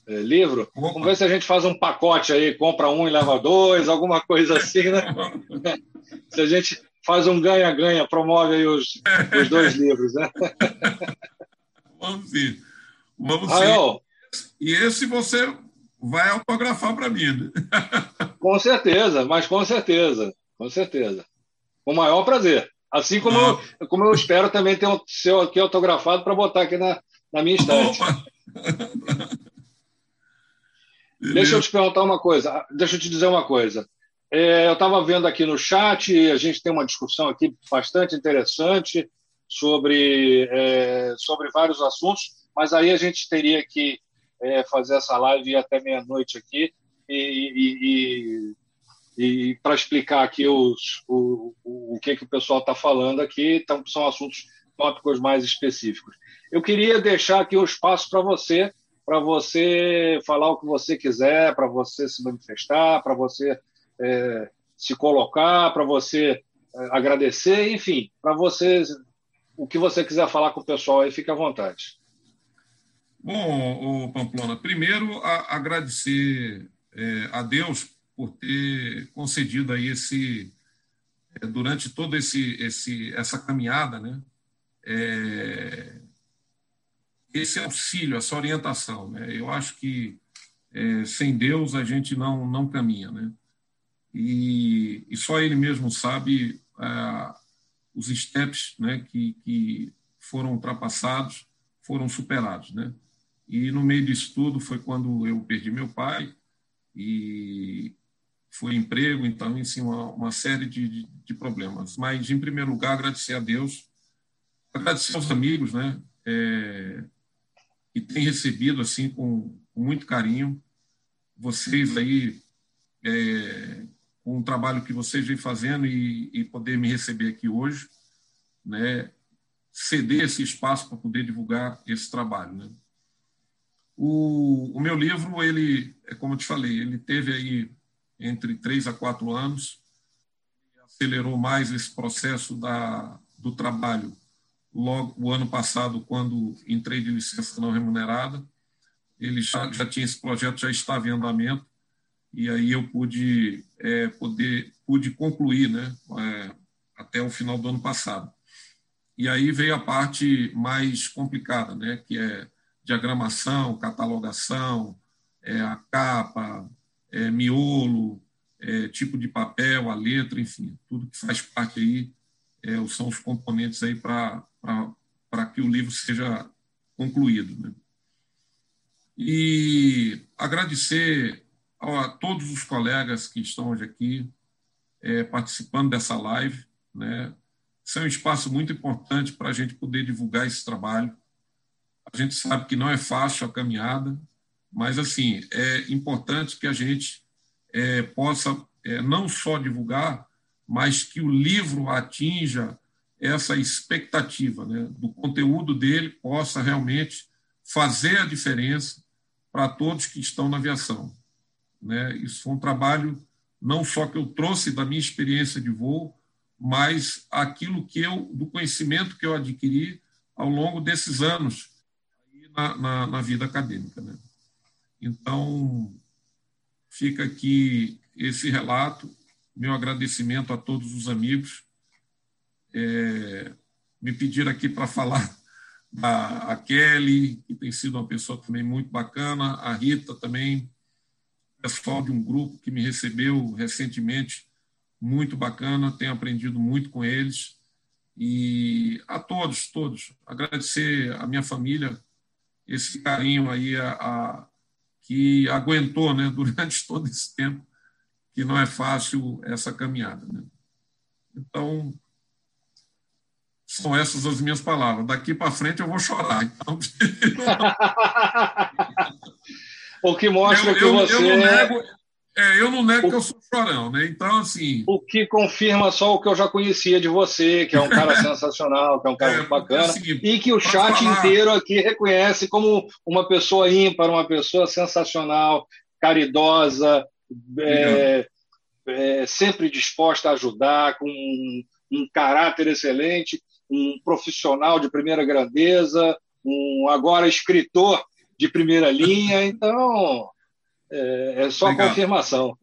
é, livro. Opa. Vamos ver se a gente faz um pacote aí, compra um e leva dois, alguma coisa assim, né? se a gente faz um ganha-ganha, promove aí os, os dois livros, né? Vamos ver. Vamos Rael, E esse você vai autografar para mim, né? Com certeza, mas com certeza, com certeza. Com o maior prazer. Assim como, ah. eu, como eu espero também ter um seu aqui autografado para botar aqui na, na minha estante. Deixa eu te perguntar uma coisa. Deixa eu te dizer uma coisa. É, eu estava vendo aqui no chat, a gente tem uma discussão aqui bastante interessante sobre, é, sobre vários assuntos, mas aí a gente teria que é, fazer essa live até meia-noite aqui e, e, e, e para explicar aqui os, o, o, o que, que o pessoal está falando aqui, então, são assuntos tópicos mais específicos. Eu queria deixar aqui o espaço para você, para você falar o que você quiser, para você se manifestar, para você é, se colocar, para você é, agradecer, enfim, para você, o que você quiser falar com o pessoal aí, fique à vontade. Bom, Pamplona, primeiro a, agradecer é, a Deus por ter concedido aí esse, é, durante toda esse, esse, essa caminhada, né, é, esse auxílio, essa orientação. Né? Eu acho que é, sem Deus a gente não, não caminha. Né? E, e só ele mesmo sabe é, os steps né, que, que foram ultrapassados, foram superados. Né? E no meio disso tudo foi quando eu perdi meu pai e foi emprego, então, em cima uma, série de, de, de, problemas. Mas, em primeiro lugar, agradecer a Deus, agradecer aos amigos, né, é, que têm recebido, assim, com, com muito carinho, vocês aí é, com o trabalho que vocês vêm fazendo e, e poder me receber aqui hoje, né, ceder esse espaço para poder divulgar esse trabalho. Né. O, o meu livro, ele, é como eu te falei, ele teve aí entre três a quatro anos, acelerou mais esse processo da, do trabalho logo o ano passado, quando entrei de licença não remunerada, ele já, já tinha esse projeto, já estava em andamento, e aí eu pude é, poder pude concluir, né, é, até o final do ano passado. E aí veio a parte mais complicada, né, que é diagramação, catalogação, é, a capa, é, miolo, é, tipo de papel, a letra, enfim, tudo que faz parte aí é, são os componentes aí para que o livro seja concluído. Né? E agradecer a todos os colegas que estão hoje aqui é, participando dessa live. Né? Isso é um espaço muito importante para a gente poder divulgar esse trabalho. A gente sabe que não é fácil a caminhada, mas assim é importante que a gente é, possa é, não só divulgar, mas que o livro atinja essa expectativa, né, do conteúdo dele possa realmente fazer a diferença para todos que estão na aviação. Né? Isso foi um trabalho não só que eu trouxe da minha experiência de voo, mas aquilo que eu, do conhecimento que eu adquiri ao longo desses anos na, na, na vida acadêmica. Né? Então, fica aqui esse relato, meu agradecimento a todos os amigos. É, me pediram aqui para falar da a Kelly, que tem sido uma pessoa também muito bacana, a Rita também, pessoal de um grupo que me recebeu recentemente, muito bacana, tenho aprendido muito com eles. E a todos, todos, agradecer a minha família, esse carinho aí a, a, que aguentou né, durante todo esse tempo, que não é fácil essa caminhada. Né? Então, são essas as minhas palavras. Daqui para frente eu vou chorar. Então... O que mostra eu, que eu, você. Eu não nego, é, eu não nego o... que eu sou chorão, né? Então, assim. O que confirma só o que eu já conhecia de você, que é um cara sensacional, que é um cara é, bacana, assim, e que o chat falar... inteiro aqui reconhece como uma pessoa ímpar, uma pessoa sensacional, caridosa, é, é, sempre disposta a ajudar, com um, um caráter excelente, um profissional de primeira grandeza, um agora escritor de primeira linha, então é, é só obrigado. confirmação.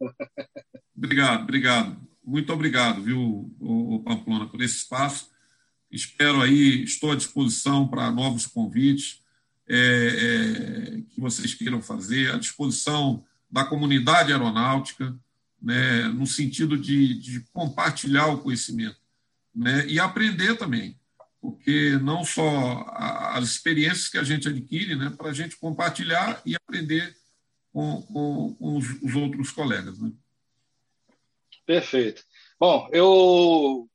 Obrigado, obrigado. Muito obrigado, viu, o, Pamplona, por esse espaço. Espero aí, estou à disposição para novos convites é, é, que vocês queiram fazer, à disposição da comunidade aeronáutica, né, no sentido de, de compartilhar o conhecimento né, e aprender também porque não só as experiências que a gente adquire, né, para a gente compartilhar e aprender com, com, com os, os, outros colegas. Né? Perfeito. Bom, eu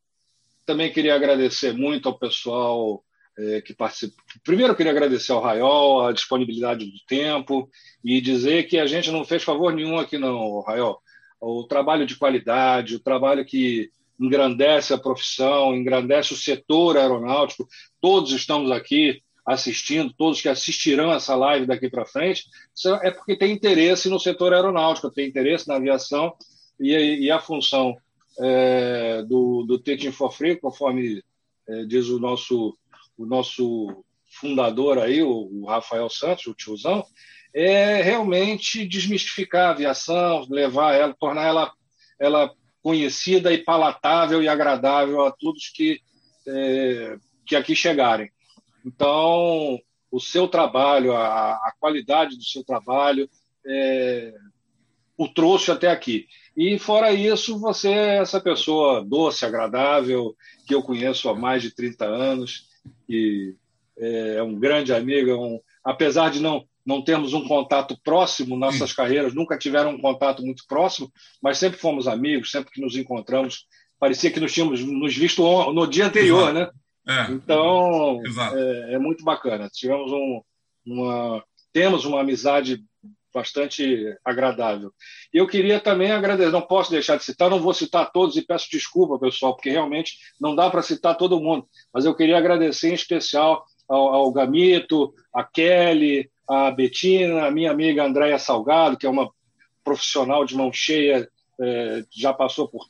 também queria agradecer muito ao pessoal é, que participou. Primeiro, eu queria agradecer ao Raiol a disponibilidade do tempo e dizer que a gente não fez favor nenhum aqui, não, Raiol. O trabalho de qualidade, o trabalho que engrandece a profissão, engrandece o setor aeronáutico. Todos estamos aqui assistindo, todos que assistirão essa live daqui para frente, é porque tem interesse no setor aeronáutico, tem interesse na aviação e, e a função é, do, do Teaching for conforme é, diz o nosso, o nosso fundador aí, o, o Rafael Santos, o tiozão, é realmente desmistificar a aviação, levar ela, tornar ela, ela conhecida e palatável e agradável a todos que, é, que aqui chegarem. Então, o seu trabalho, a, a qualidade do seu trabalho, é, o trouxe até aqui. E fora isso, você é essa pessoa doce, agradável, que eu conheço há mais de 30 anos, e é um grande amigo, é um, apesar de não não termos um contato próximo, nossas Sim. carreiras nunca tiveram um contato muito próximo, mas sempre fomos amigos, sempre que nos encontramos, parecia que nos tínhamos nos visto no dia anterior, Exato. né? É. Então, é, é, muito bacana. Tivemos um, uma, temos uma amizade bastante agradável. Eu queria também agradecer, não posso deixar de citar, não vou citar todos e peço desculpa, pessoal, porque realmente não dá para citar todo mundo, mas eu queria agradecer em especial ao, ao Gamito, a Kelly, a Betina, a minha amiga Andréia Salgado, que é uma profissional de mão cheia, é, já passou por,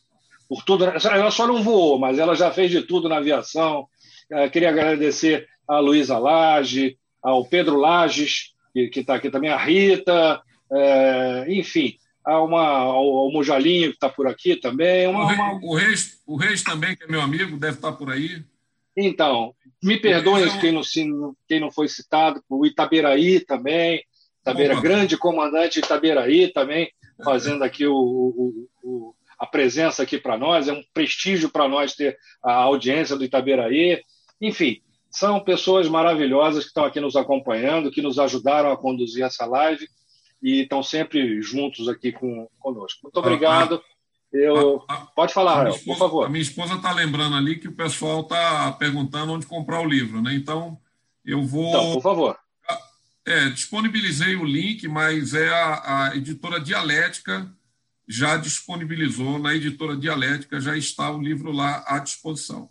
por tudo. Ela só não voou, mas ela já fez de tudo na aviação. É, queria agradecer a Luísa Lage, ao Pedro Lages, que está aqui também, a Rita, é, enfim, há uma, ao, ao Mojalinho, que está por aqui também. Uma, o, Reis, uma... o, Reis, o Reis também, que é meu amigo, deve estar tá por aí. Então, me perdoem quem não, quem não foi citado, o Itaberaí também, Itabeira, grande comandante Itaberaí também, fazendo aqui o, o, o a presença aqui para nós, é um prestígio para nós ter a audiência do Itaberaí. Enfim, são pessoas maravilhosas que estão aqui nos acompanhando, que nos ajudaram a conduzir essa live e estão sempre juntos aqui com, conosco. Muito obrigado. Eu... A, a, Pode falar, Rael, por favor. A minha esposa está lembrando ali que o pessoal está perguntando onde comprar o livro, né? Então, eu vou. Então, por favor. É, disponibilizei o link, mas é a, a editora Dialética já disponibilizou, na editora Dialética já está o livro lá à disposição.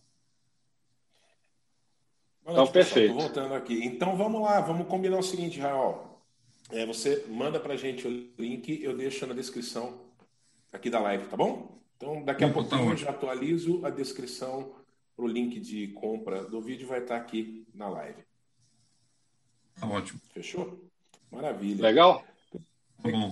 Então, perfeito. Voltando aqui. Então, vamos lá, vamos combinar o seguinte, Raul. É, você manda para a gente o link, eu deixo na descrição aqui da live, tá bom? Então, daqui a pouco tá eu já atualizo a descrição para o link de compra do vídeo, vai estar tá aqui na live. Tá ótimo. Fechou? Maravilha. Legal? Tá.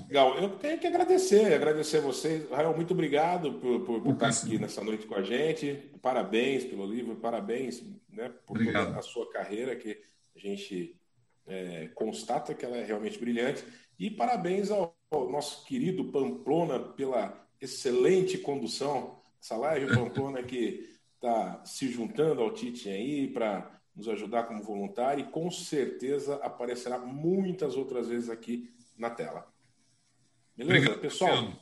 Legal. Eu tenho que agradecer, agradecer a vocês. Rael, muito obrigado por, por, por estar aqui nessa noite com a gente. Parabéns pelo livro, parabéns né, por Obrigado. toda a sua carreira, que a gente é, constata que ela é realmente brilhante. E parabéns ao, ao nosso querido Pamplona pela excelente condução. Essa live, Pamplona, que está se juntando ao Tite aí para nos ajudar como voluntário e com certeza aparecerá muitas outras vezes aqui na tela. Beleza? Obrigado, Pessoal,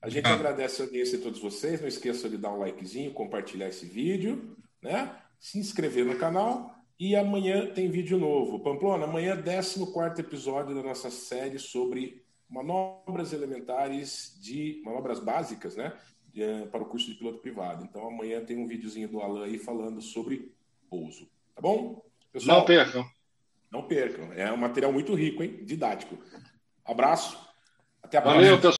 a gente agradece a audiência de todos vocês. Não esqueça de dar um likezinho, compartilhar esse vídeo, né? Se inscrever no canal. E amanhã tem vídeo novo. Pamplona, amanhã 14 episódio da nossa série sobre manobras elementares de manobras básicas, né? Eh, para o curso de piloto privado. Então amanhã tem um videozinho do Alan aí falando sobre pouso. Tá bom? Pessoal, não percam. Não percam. É um material muito rico, hein? Didático. Abraço. Até a próxima. Valeu, pessoal.